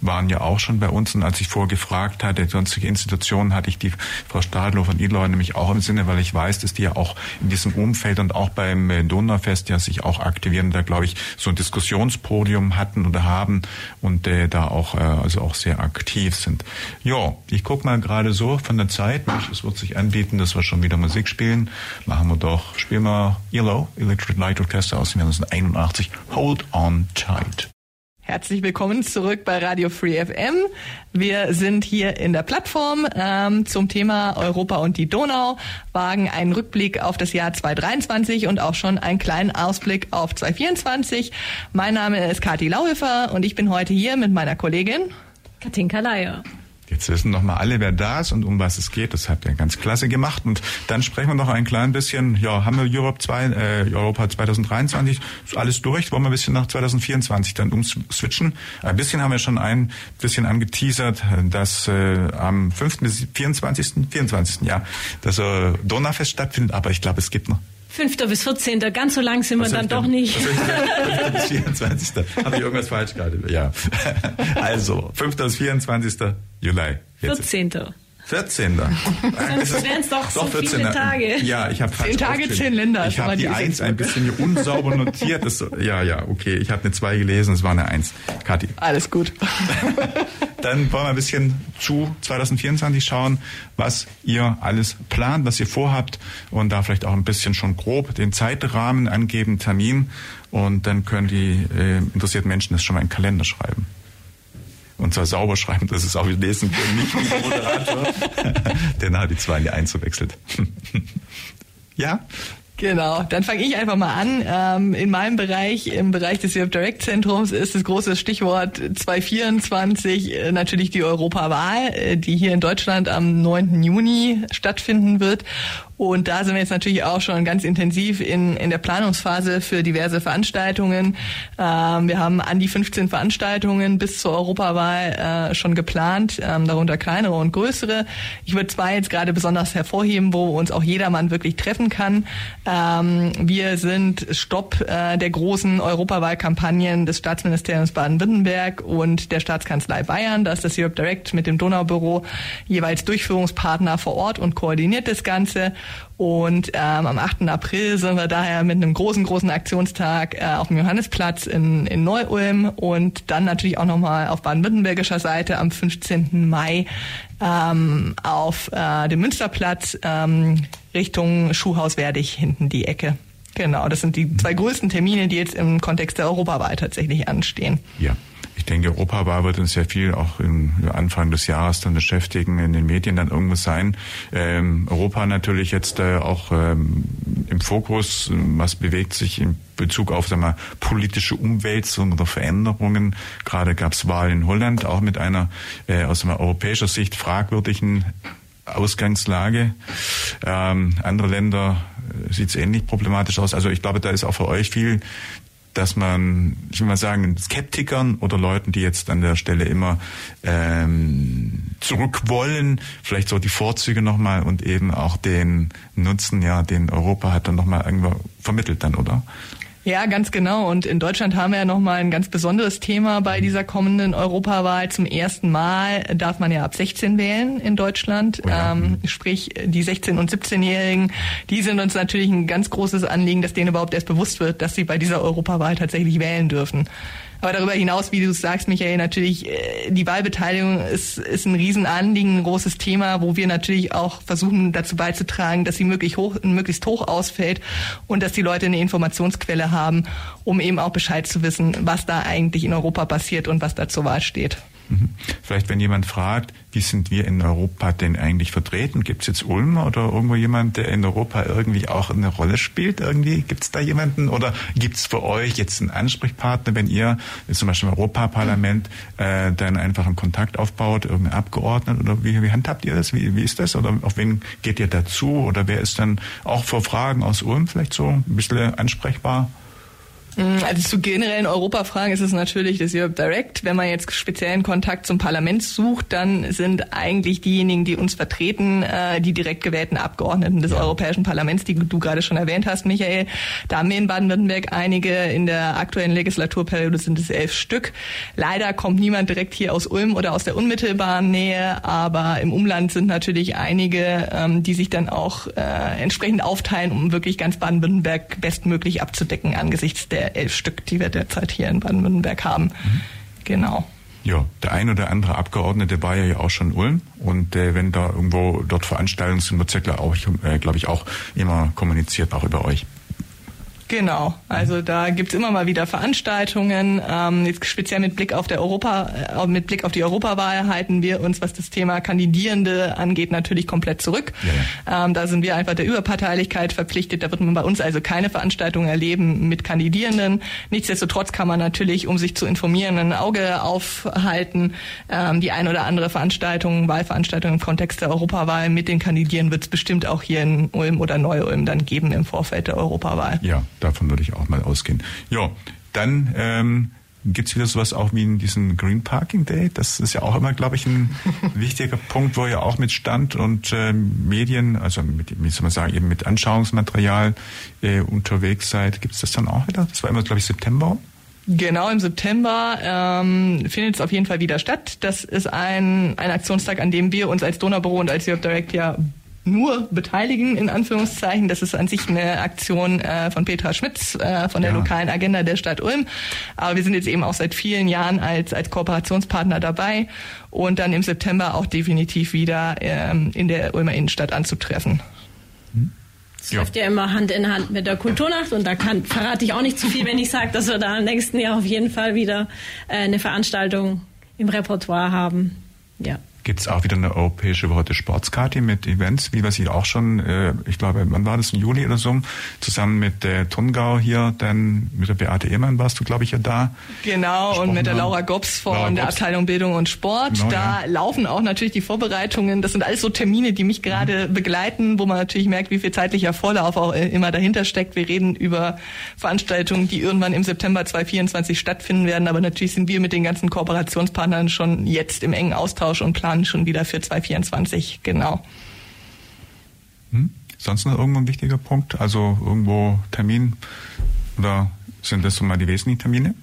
waren ja auch schon bei uns. Und als ich vorher gefragt hatte, sonstige Institutionen, hatte ich die Frau Stadlow von Idlor nämlich auch im Sinne, weil ich weiß, dass die ja auch in diesem Umfeld und auch beim äh, Donaufest ja sich auch aktivieren, da glaube ich so ein Diskussionspodium hatten oder haben und äh, da auch äh, also auch sehr aktiv sind. Ja, ich guck mal gerade so von der Zeit. Es wird sich anbieten, dass wir schon wieder Musik spielen. Machen wir doch, spielen wir ELO, Electric Light Orchestra aus 1981. Hold on tight. Herzlich willkommen zurück bei Radio Free FM. Wir sind hier in der Plattform ähm, zum Thema Europa und die Donau, wagen einen Rückblick auf das Jahr 2023 und auch schon einen kleinen Ausblick auf 2024. Mein Name ist Kathi Lauhöfer und ich bin heute hier mit meiner Kollegin Katinka Leier. Jetzt wissen noch mal alle, wer da ist und um was es geht. Das habt ihr ganz klasse gemacht. Und dann sprechen wir noch ein klein bisschen. Ja, haben wir Europe 2, äh, Europa 2023 ist alles durch? Wollen wir ein bisschen nach 2024 dann umswitchen? Ein bisschen haben wir schon ein bisschen angeteasert, dass äh, am 5. bis 24. 24. Ja, das äh, Donaufest stattfindet. Aber ich glaube, es gibt noch 5. bis 14. Ganz so lang sind wir dann doch nicht. 5. bis 24. Habe ich irgendwas falsch gerade? Ja. Also, 5. bis 24. Juli. 14. 14. Sonst wären es doch, doch so 14. viele Tage. Ja, ich habe Zehn Tage, zehn Länder. Ich habe die Eins ein bisschen unsauber notiert. Das, ja, ja, okay. Ich habe eine Zwei gelesen, es war eine Eins. Kathi. Alles gut. Dann wollen wir ein bisschen zu 2024 schauen, was ihr alles plant, was ihr vorhabt und da vielleicht auch ein bisschen schon grob den Zeitrahmen angeben, Termin. Und dann können die äh, interessierten Menschen das schon mal in den Kalender schreiben und zwar sauber schreiben, dass es auch lesen können, nicht wie der Moderator, der nachher die zwei in die Eins wechselt. ja? Genau, dann fange ich einfach mal an. Ähm, in meinem Bereich, im Bereich des Europe Direct Zentrums, ist das große Stichwort 2024 äh, natürlich die Europawahl, äh, die hier in Deutschland am 9. Juni stattfinden wird. Und da sind wir jetzt natürlich auch schon ganz intensiv in, in der Planungsphase für diverse Veranstaltungen. Ähm, wir haben an die 15 Veranstaltungen bis zur Europawahl äh, schon geplant, ähm, darunter kleinere und größere. Ich würde zwei jetzt gerade besonders hervorheben, wo uns auch jedermann wirklich treffen kann. Ähm, wir sind Stopp äh, der großen Europawahlkampagnen des Staatsministeriums Baden-Württemberg und der Staatskanzlei Bayern. Da ist das Europe Direct mit dem Donaubüro jeweils Durchführungspartner vor Ort und koordiniert das Ganze. Und ähm, am 8. April sind wir daher mit einem großen, großen Aktionstag äh, auf dem Johannesplatz in, in Neu-Ulm und dann natürlich auch nochmal auf baden-württembergischer Seite am 15. Mai ähm, auf äh, dem Münsterplatz ähm, Richtung Schuhhaus Werdig hinten die Ecke. Genau, das sind die zwei größten Termine, die jetzt im Kontext der Europawahl tatsächlich anstehen. Ja. Ich denke, Europawahl wird uns ja viel auch im Anfang des Jahres dann beschäftigen, in den Medien dann irgendwas sein. Ähm, Europa natürlich jetzt äh, auch ähm, im Fokus, was bewegt sich in Bezug auf sagen wir, politische Umwälzungen oder Veränderungen. Gerade gab es Wahlen in Holland, auch mit einer äh, aus einer europäischer Sicht fragwürdigen Ausgangslage. Ähm, andere Länder äh, sieht es ähnlich problematisch aus. Also ich glaube, da ist auch für euch viel dass man, ich will mal sagen, Skeptikern oder Leuten, die jetzt an der Stelle immer ähm, zurück wollen, vielleicht so die Vorzüge nochmal und eben auch den Nutzen, ja, den Europa hat, dann nochmal irgendwo vermittelt dann, oder? Ja, ganz genau. Und in Deutschland haben wir ja nochmal ein ganz besonderes Thema bei dieser kommenden Europawahl. Zum ersten Mal darf man ja ab 16 wählen in Deutschland. Oh ja. ähm, sprich, die 16- und 17-Jährigen, die sind uns natürlich ein ganz großes Anliegen, dass denen überhaupt erst bewusst wird, dass sie bei dieser Europawahl tatsächlich wählen dürfen. Aber darüber hinaus, wie du sagst, Michael, natürlich, äh, die Wahlbeteiligung ist, ist ein Riesenanliegen, ein großes Thema, wo wir natürlich auch versuchen, dazu beizutragen, dass sie möglichst hoch, möglichst hoch ausfällt und dass die Leute eine Informationsquelle haben, um eben auch Bescheid zu wissen, was da eigentlich in Europa passiert und was da zur Wahl steht. Mhm. Vielleicht, wenn jemand fragt, wie sind wir in Europa denn eigentlich vertreten? Gibt es jetzt Ulm oder irgendwo jemand, der in Europa irgendwie auch eine Rolle spielt? Irgendwie gibt es da jemanden? Oder gibt es für euch jetzt einen Ansprechpartner, wenn ihr zum Beispiel im Europaparlament äh, dann einfach einen Kontakt aufbaut, irgendein Abgeordneter oder wie, wie handhabt ihr das? Wie, wie ist das? Oder auf wen geht ihr dazu? Oder wer ist dann auch für Fragen aus Ulm vielleicht so ein bisschen ansprechbar? Mm, also zu generellen Europafragen ist es natürlich das Europe Direct. Wenn man jetzt speziellen Kontakt zum Parlament sucht, dann sind eigentlich diejenigen, die uns vertreten, äh, die direkt gewählten Abgeordneten des ja. Europäischen Parlaments, die du gerade schon erwähnt hast, Michael. Da haben wir in Baden-Württemberg einige. In der aktuellen Legislaturperiode sind es elf Stück. Leider kommt niemand direkt hier aus Ulm oder aus der unmittelbaren Nähe, aber im Umland sind natürlich einige, ähm, die sich dann auch äh, entsprechend aufteilen, um wirklich ganz Baden-Württemberg bestmöglich abzudecken angesichts der der elf Stück, die wir derzeit hier in Baden-Württemberg haben. Mhm. Genau. Ja, der ein oder andere Abgeordnete war ja auch schon Ulm und äh, wenn da irgendwo dort Veranstaltungen sind, wird ja auch, äh, glaube ich, auch immer kommuniziert, auch über euch. Genau, also da gibt's immer mal wieder Veranstaltungen. Ähm, jetzt speziell mit Blick auf der Europa, äh, mit Blick auf die Europawahl halten wir uns, was das Thema Kandidierende angeht, natürlich komplett zurück. Ja, ja. Ähm, da sind wir einfach der Überparteilichkeit verpflichtet. Da wird man bei uns also keine Veranstaltungen erleben mit Kandidierenden. Nichtsdestotrotz kann man natürlich, um sich zu informieren, ein Auge aufhalten. Ähm, die ein oder andere Veranstaltung, Wahlveranstaltung im Kontext der Europawahl mit den Kandidierenden wird es bestimmt auch hier in Ulm oder Neu-Ulm dann geben im Vorfeld der Europawahl. Ja. Davon würde ich auch mal ausgehen. Ja, dann ähm, gibt es wieder sowas auch wie in diesem Green Parking Day. Das ist ja auch immer, glaube ich, ein wichtiger Punkt, wo ihr auch mit Stand und äh, Medien, also mit, wie soll man sagen, eben mit Anschauungsmaterial äh, unterwegs seid. Gibt es das dann auch wieder? Das war immer, glaube ich, September. Genau, im September ähm, findet es auf jeden Fall wieder statt. Das ist ein, ein Aktionstag, an dem wir uns als Donorbüro und als Europe Direct ja nur beteiligen, in Anführungszeichen. Das ist an sich eine Aktion äh, von Petra Schmitz äh, von der ja. lokalen Agenda der Stadt Ulm. Aber wir sind jetzt eben auch seit vielen Jahren als, als Kooperationspartner dabei und dann im September auch definitiv wieder ähm, in der Ulmer Innenstadt anzutreffen. Es läuft ja. immer Hand in Hand mit der Kulturnacht und da kann, verrate ich auch nicht zu viel, wenn ich sage, dass wir da im nächsten Jahr auf jeden Fall wieder äh, eine Veranstaltung im Repertoire haben. Ja gibt es auch wieder eine europäische Woche der Sportskarte mit Events, wie wir sie auch schon, äh, ich glaube, wann war das, im Juli oder so, zusammen mit der Tungau hier, dann mit der Beate Ehmann warst du, glaube ich, ja da. Genau, und mit der Laura Gops von Laura der Gops. Abteilung Bildung und Sport. Genau, da ja. laufen auch natürlich die Vorbereitungen. Das sind alles so Termine, die mich gerade mhm. begleiten, wo man natürlich merkt, wie viel zeitlicher Vorlauf auch äh, immer dahinter steckt. Wir reden über Veranstaltungen, die irgendwann im September 2024 stattfinden werden, aber natürlich sind wir mit den ganzen Kooperationspartnern schon jetzt im engen Austausch und planen planen schon wieder für 2024, genau. Hm? Sonst noch irgendwo ein wichtiger Punkt? Also irgendwo Termin oder sind das so mal die wesentlichen Termine?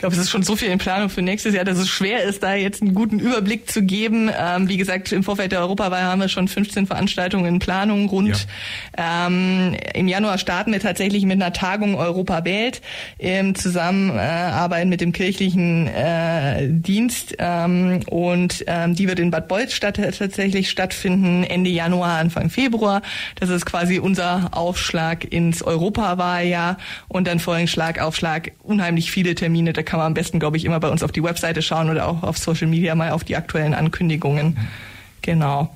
Glaube, es ist schon so viel in Planung für nächstes Jahr, dass es schwer ist, da jetzt einen guten Überblick zu geben. Ähm, wie gesagt, im Vorfeld der Europawahl haben wir schon 15 Veranstaltungen in Planung rund. Ja. Ähm, Im Januar starten wir tatsächlich mit einer Tagung Europa wählt im Zusammenarbeit mit dem kirchlichen äh, Dienst ähm, und ähm, die wird in Bad Bolzstadt tatsächlich stattfinden Ende Januar, Anfang Februar. Das ist quasi unser Aufschlag ins Europawahljahr und dann folgen Schlag auf Schlag unheimlich viele Termine. Da kann man am besten, glaube ich, immer bei uns auf die Webseite schauen oder auch auf Social Media mal auf die aktuellen Ankündigungen. Genau.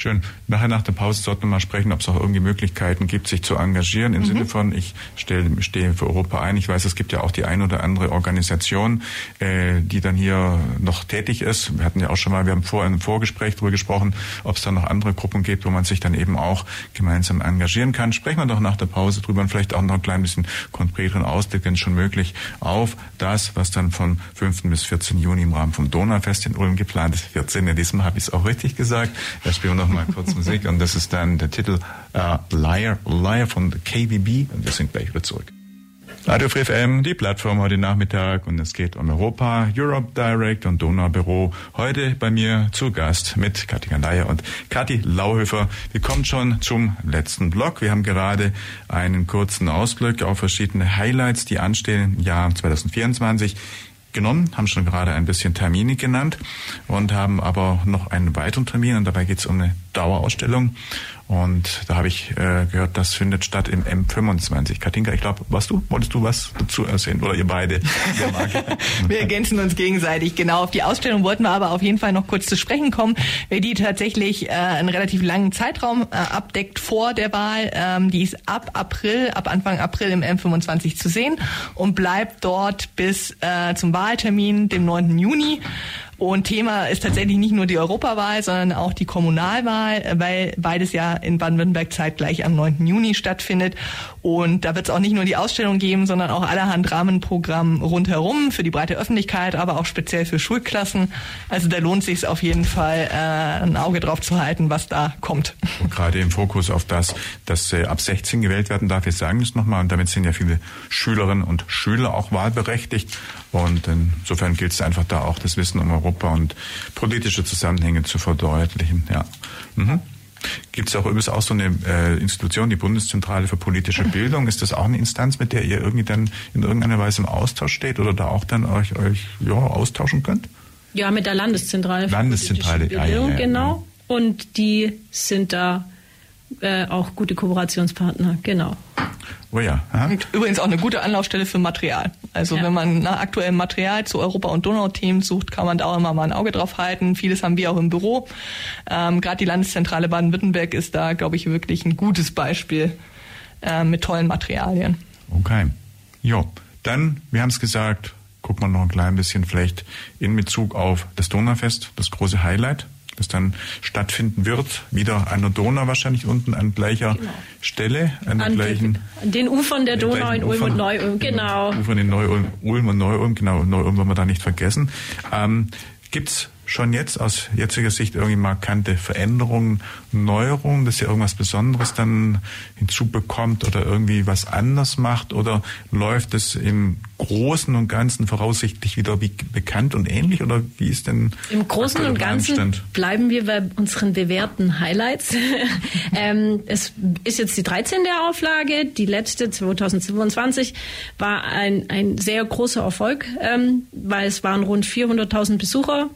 Schön. Nachher nach der Pause sollten wir mal sprechen, ob es auch irgendwie Möglichkeiten gibt, sich zu engagieren im mhm. Sinne von, ich stelle, stehe für Europa ein. Ich weiß, es gibt ja auch die ein oder andere Organisation, äh, die dann hier noch tätig ist. Wir hatten ja auch schon mal, wir haben vor einem Vorgespräch darüber gesprochen, ob es da noch andere Gruppen gibt, wo man sich dann eben auch gemeinsam engagieren kann. Sprechen wir doch nach der Pause drüber und vielleicht auch noch ein klein bisschen konkreteren Ausblick, wenn schon möglich, auf das, was dann von 5. bis 14. Juni im Rahmen vom Donaufest in Ulm geplant ist. 14. In diesem habe ich es auch richtig gesagt. Da spielen wir noch mal kurz Musik und das ist dann der Titel uh, Liar, Liar von KBB und wir sind gleich wieder zurück. Radio Free FM, die Plattform heute Nachmittag und es geht um Europa, Europe Direct und Donaubüro. Heute bei mir zu Gast mit Kathi Leier und Kathi Lauhöfer. Wir kommen schon zum letzten Block. Wir haben gerade einen kurzen Ausblick auf verschiedene Highlights, die anstehen im Jahr 2024 genommen, haben schon gerade ein bisschen Termine genannt und haben aber noch einen weiteren Termin und dabei geht es um eine Dauerausstellung und da habe ich äh, gehört, das findet statt im M25. Katinka, ich glaube, was du? Wolltest du was dazu erzählen? Oder ihr beide? wir ergänzen uns gegenseitig. Genau, auf die Ausstellung wollten wir aber auf jeden Fall noch kurz zu sprechen kommen, weil die tatsächlich äh, einen relativ langen Zeitraum äh, abdeckt vor der Wahl. Ähm, die ist ab April, ab Anfang April im M25 zu sehen und bleibt dort bis äh, zum Wahltermin, dem 9. Juni. Und Thema ist tatsächlich nicht nur die Europawahl, sondern auch die Kommunalwahl, weil beides ja in Baden-Württemberg zeitgleich am 9. Juni stattfindet. Und da wird es auch nicht nur die Ausstellung geben, sondern auch allerhand Rahmenprogramm rundherum für die breite Öffentlichkeit, aber auch speziell für Schulklassen. Also da lohnt sich auf jeden Fall, äh, ein Auge drauf zu halten, was da kommt. Und gerade im Fokus auf das, dass äh, ab 16 gewählt werden darf, wir sagen es nochmal, und damit sind ja viele Schülerinnen und Schüler auch wahlberechtigt. Und insofern gilt es einfach da auch das Wissen um Europa und politische Zusammenhänge zu verdeutlichen. Ja. Mhm. Gibt es auch übrigens auch so eine äh, Institution, die Bundeszentrale für politische Bildung? Ist das auch eine Instanz, mit der ihr irgendwie dann in irgendeiner Weise im Austausch steht oder da auch dann euch, euch ja, austauschen könnt? Ja, mit der Landeszentrale für Landeszentrale, politische Bildung, ja, ja, ja, genau. Und die sind da äh, auch gute Kooperationspartner, genau. Oh ja. Und übrigens auch eine gute Anlaufstelle für Material. Also ja. wenn man nach aktuellem Material zu Europa- und Donau-Themen sucht, kann man da auch immer mal ein Auge drauf halten. Vieles haben wir auch im Büro. Ähm, Gerade die Landeszentrale Baden-Württemberg ist da, glaube ich, wirklich ein gutes Beispiel äh, mit tollen Materialien. Okay. Jo, dann, wir haben es gesagt, guckt man noch ein klein bisschen vielleicht in Bezug auf das Donaufest, das große Highlight das dann stattfinden wird. Wieder an der Donau wahrscheinlich unten an gleicher genau. Stelle, an, an gleichen, den, den Ufern der Donau in Ulm und Neu-Ulm, genau. Ufern in Neu-Ulm Ulm und Neu-Ulm, genau, Neu-Ulm wollen wir da nicht vergessen. Ähm, gibt's schon jetzt aus jetziger Sicht irgendwie markante Veränderungen, Neuerungen, dass ihr irgendwas Besonderes dann hinzubekommt oder irgendwie was anders macht oder läuft es im Großen und Ganzen voraussichtlich wieder wie bekannt und ähnlich oder wie ist denn im Großen und Ganzen Stand? bleiben wir bei unseren bewährten Highlights. ähm, es ist jetzt die 13. Auflage, die letzte 2027 war ein, ein sehr großer Erfolg, ähm, weil es waren rund 400.000 Besucher.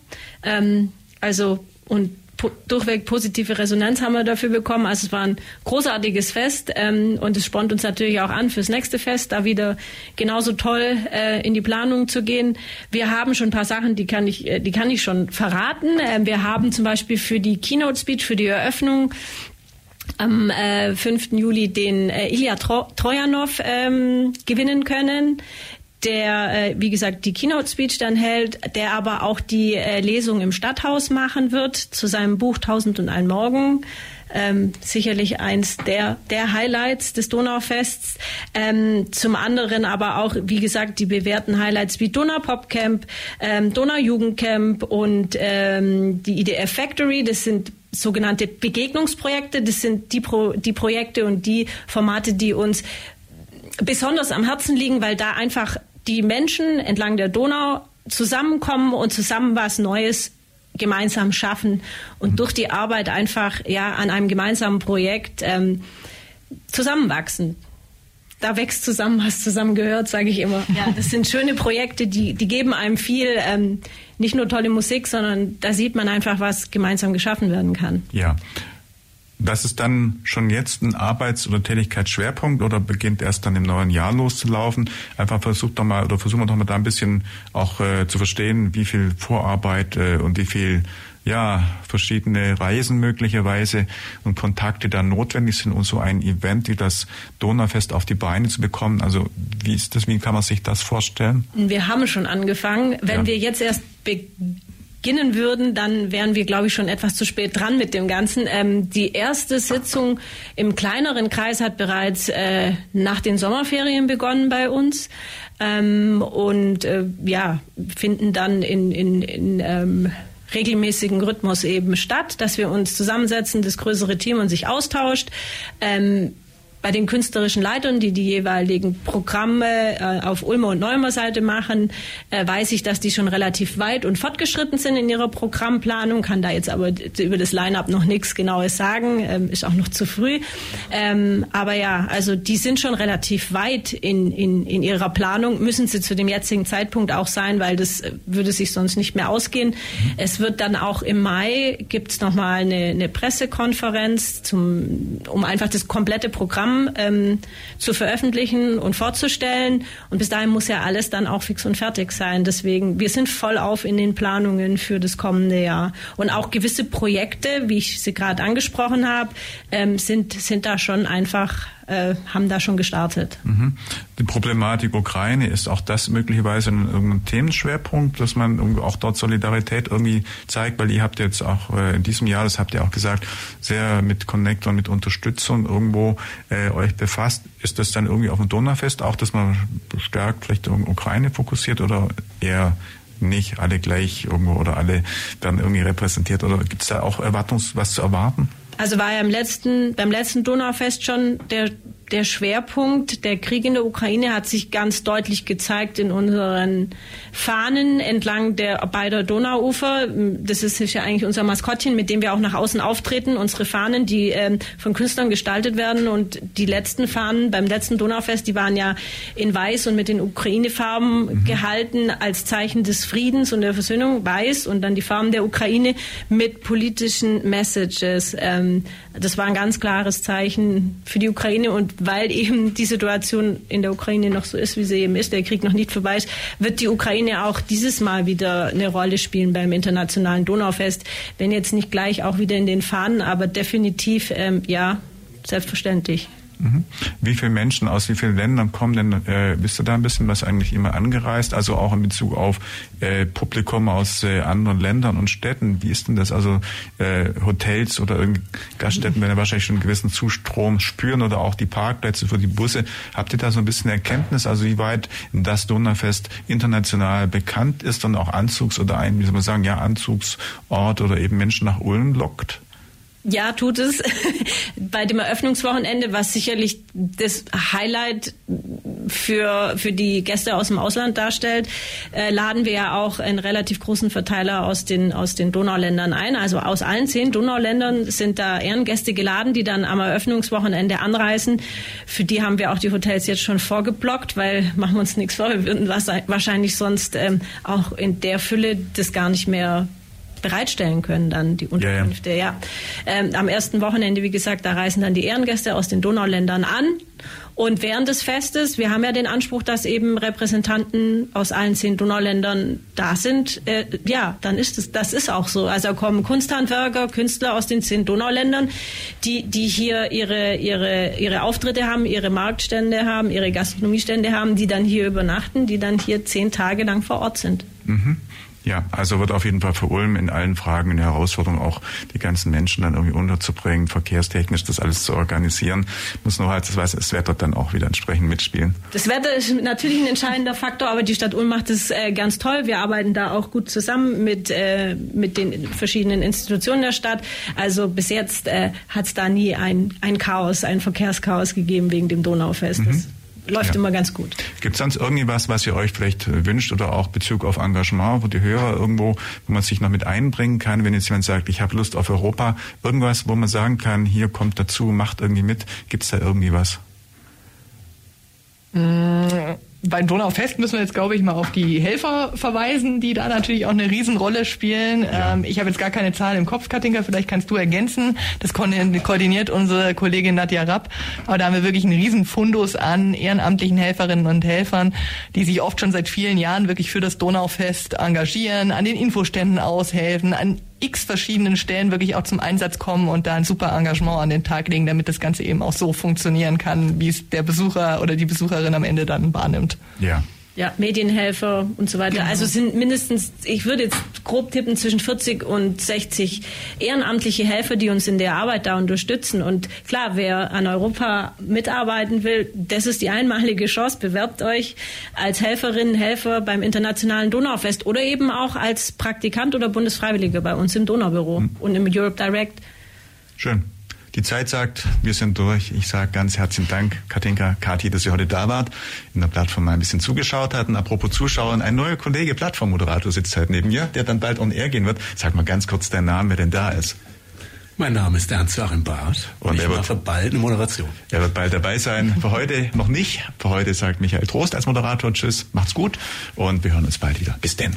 Ähm, also und po durchweg positive Resonanz haben wir dafür bekommen. Also es war ein großartiges Fest ähm, und es spornt uns natürlich auch an fürs nächste Fest, da wieder genauso toll äh, in die Planung zu gehen. Wir haben schon ein paar Sachen, die kann ich, äh, die kann ich schon verraten. Ähm, wir haben zum Beispiel für die Keynote Speech, für die Eröffnung am äh, 5. Juli den äh, Ilya Tro Trojanov ähm, gewinnen können der, äh, wie gesagt, die Keynote-Speech dann hält, der aber auch die äh, Lesung im Stadthaus machen wird zu seinem Buch Tausend und ein Morgen. Ähm, sicherlich eins der, der Highlights des Donaufests. Ähm, zum anderen aber auch, wie gesagt, die bewährten Highlights wie Donau Popcamp, ähm, Donau Jugendcamp und ähm, die IDF Factory. Das sind sogenannte Begegnungsprojekte. Das sind die, Pro, die Projekte und die Formate, die uns besonders am Herzen liegen, weil da einfach die Menschen entlang der Donau zusammenkommen und zusammen was Neues gemeinsam schaffen und mhm. durch die Arbeit einfach ja an einem gemeinsamen Projekt ähm, zusammenwachsen. Da wächst zusammen, was zusammengehört, sage ich immer. Ja, das sind schöne Projekte, die, die geben einem viel, ähm, nicht nur tolle Musik, sondern da sieht man einfach, was gemeinsam geschaffen werden kann. Ja. Das ist dann schon jetzt ein Arbeits- oder Tätigkeitsschwerpunkt oder beginnt erst dann im neuen Jahr loszulaufen? Einfach versucht doch mal oder versuchen wir doch mal da ein bisschen auch äh, zu verstehen, wie viel Vorarbeit äh, und wie viel ja, verschiedene Reisen möglicherweise und Kontakte da notwendig sind, um so ein Event wie das Donaufest auf die Beine zu bekommen. Also wie ist das, wie kann man sich das vorstellen? Wir haben schon angefangen. Wenn ja. wir jetzt erst beginnen, beginnen würden, dann wären wir, glaube ich, schon etwas zu spät dran mit dem Ganzen. Ähm, die erste Sitzung im kleineren Kreis hat bereits äh, nach den Sommerferien begonnen bei uns ähm, und äh, ja, finden dann in, in, in ähm, regelmäßigen Rhythmus eben statt, dass wir uns zusammensetzen, das größere Team und sich austauscht. Ähm, bei den künstlerischen Leitern, die die jeweiligen Programme äh, auf Ulmer und Neumer Seite machen, äh, weiß ich, dass die schon relativ weit und fortgeschritten sind in ihrer Programmplanung, kann da jetzt aber über das Line-up noch nichts Genaues sagen, ähm, ist auch noch zu früh. Ähm, aber ja, also die sind schon relativ weit in, in, in ihrer Planung, müssen sie zu dem jetzigen Zeitpunkt auch sein, weil das äh, würde sich sonst nicht mehr ausgehen. Mhm. Es wird dann auch im Mai, gibt es nochmal eine, eine Pressekonferenz, zum, um einfach das komplette Programm ähm, zu veröffentlichen und vorzustellen. Und bis dahin muss ja alles dann auch fix und fertig sein. Deswegen, wir sind voll auf in den Planungen für das kommende Jahr. Und auch gewisse Projekte, wie ich sie gerade angesprochen habe, ähm, sind, sind da schon einfach äh, haben da schon gestartet. Mhm. Die Problematik Ukraine, ist auch das möglicherweise ein, irgendein Themenschwerpunkt, dass man auch dort Solidarität irgendwie zeigt, weil ihr habt jetzt auch äh, in diesem Jahr, das habt ihr auch gesagt, sehr mit Connect und mit Unterstützung irgendwo äh, euch befasst. Ist das dann irgendwie auf dem Donaufest auch, dass man stärkt vielleicht Ukraine fokussiert oder eher nicht alle gleich irgendwo oder alle werden irgendwie repräsentiert oder gibt es da auch Erwartungs was zu erwarten? Also war ja im letzten, beim letzten Donaufest schon der der Schwerpunkt, der Krieg in der Ukraine hat sich ganz deutlich gezeigt in unseren Fahnen entlang der beider Donauufer. Das ist ja eigentlich unser Maskottchen, mit dem wir auch nach außen auftreten. Unsere Fahnen, die äh, von Künstlern gestaltet werden. Und die letzten Fahnen beim letzten Donaufest, die waren ja in Weiß und mit den Ukraine-Farben mhm. gehalten als Zeichen des Friedens und der Versöhnung. Weiß und dann die Farben der Ukraine mit politischen Messages. Ähm, das war ein ganz klares Zeichen für die Ukraine und weil eben die Situation in der Ukraine noch so ist, wie sie eben ist, der Krieg noch nicht vorbei ist, wird die Ukraine auch dieses Mal wieder eine Rolle spielen beim internationalen Donaufest. Wenn jetzt nicht gleich auch wieder in den Fahnen, aber definitiv ähm, ja, selbstverständlich. Mhm. Wie viele Menschen aus wie vielen Ländern kommen denn, äh, bist du da ein bisschen was eigentlich immer angereist? Also auch in Bezug auf äh, Publikum aus äh, anderen Ländern und Städten. Wie ist denn das? Also äh, Hotels oder Gaststätten werden wahrscheinlich schon einen gewissen Zustrom spüren oder auch die Parkplätze für die Busse. Habt ihr da so ein bisschen Erkenntnis, also wie weit das Donaufest international bekannt ist und auch Anzugs- oder ein, wie soll man sagen, ja, Anzugsort oder eben Menschen nach Ulm lockt? Ja, tut es. Bei dem Eröffnungswochenende, was sicherlich das Highlight für, für die Gäste aus dem Ausland darstellt, äh, laden wir ja auch einen relativ großen Verteiler aus den, aus den Donauländern ein. Also aus allen zehn Donauländern sind da Ehrengäste geladen, die dann am Eröffnungswochenende anreisen. Für die haben wir auch die Hotels jetzt schon vorgeblockt, weil machen wir uns nichts vor, wir würden wahrscheinlich sonst ähm, auch in der Fülle das gar nicht mehr bereitstellen können, dann die Unterkünfte. Ja, ja. Ähm, am ersten Wochenende, wie gesagt, da reisen dann die Ehrengäste aus den Donauländern an. Und während des Festes, wir haben ja den Anspruch, dass eben Repräsentanten aus allen zehn Donauländern da sind. Äh, ja, dann ist es, das ist auch so. Also kommen Kunsthandwerker, Künstler aus den zehn Donauländern, die, die hier ihre, ihre, ihre Auftritte haben, ihre Marktstände haben, ihre Gastronomiestände haben, die dann hier übernachten, die dann hier zehn Tage lang vor Ort sind. Mhm. Ja, also wird auf jeden Fall für Ulm in allen Fragen eine Herausforderung, auch die ganzen Menschen dann irgendwie unterzubringen, verkehrstechnisch das alles zu organisieren. Muss nur halt, das, weiß, das Wetter dann auch wieder entsprechend mitspielen. Das Wetter ist natürlich ein entscheidender Faktor, aber die Stadt Ulm macht es äh, ganz toll. Wir arbeiten da auch gut zusammen mit, äh, mit den verschiedenen Institutionen der Stadt. Also bis jetzt äh, hat es da nie ein, ein Chaos, ein Verkehrschaos gegeben wegen dem Donaufest. Mhm läuft ja. immer ganz gut. Gibt es sonst irgendwie was, was ihr euch vielleicht wünscht oder auch Bezug auf Engagement, wo die Hörer irgendwo, wo man sich noch mit einbringen kann, wenn jetzt jemand sagt, ich habe Lust auf Europa, irgendwas, wo man sagen kann, hier kommt dazu, macht irgendwie mit, gibt es da irgendwie was? Mmh beim Donaufest müssen wir jetzt, glaube ich, mal auf die Helfer verweisen, die da natürlich auch eine Riesenrolle spielen. Ja. Ähm, ich habe jetzt gar keine Zahlen im Kopf, Katinka, vielleicht kannst du ergänzen. Das koordiniert unsere Kollegin Nadja Rapp. Aber da haben wir wirklich einen Riesenfundus an ehrenamtlichen Helferinnen und Helfern, die sich oft schon seit vielen Jahren wirklich für das Donaufest engagieren, an den Infoständen aushelfen, an x verschiedenen Stellen wirklich auch zum Einsatz kommen und da ein super Engagement an den Tag legen, damit das Ganze eben auch so funktionieren kann, wie es der Besucher oder die Besucherin am Ende dann wahrnimmt. Ja. Ja, Medienhelfer und so weiter. Genau. Also sind mindestens, ich würde jetzt grob tippen, zwischen 40 und 60 ehrenamtliche Helfer, die uns in der Arbeit da unterstützen. Und klar, wer an Europa mitarbeiten will, das ist die einmalige Chance. Bewerbt euch als Helferinnen, Helfer beim Internationalen Donaufest oder eben auch als Praktikant oder Bundesfreiwillige bei uns im Donaubüro mhm. und im Europe Direct. Schön. Die Zeit sagt, wir sind durch. Ich sage ganz herzlichen Dank, Katinka, Kathi, dass ihr heute da wart, in der Plattform mal ein bisschen zugeschaut hatten. Apropos Zuschauern, ein neuer Kollege, Plattformmoderator, sitzt heute neben mir, der dann bald on air gehen wird. Sag mal ganz kurz deinen Namen, wer denn da ist. Mein Name ist Ernst Joachim Barth und, und ich wird, mache bald eine Moderation. Er wird bald dabei sein. Für heute noch nicht. Für heute sagt Michael Trost als Moderator Tschüss, macht's gut und wir hören uns bald wieder. Bis denn.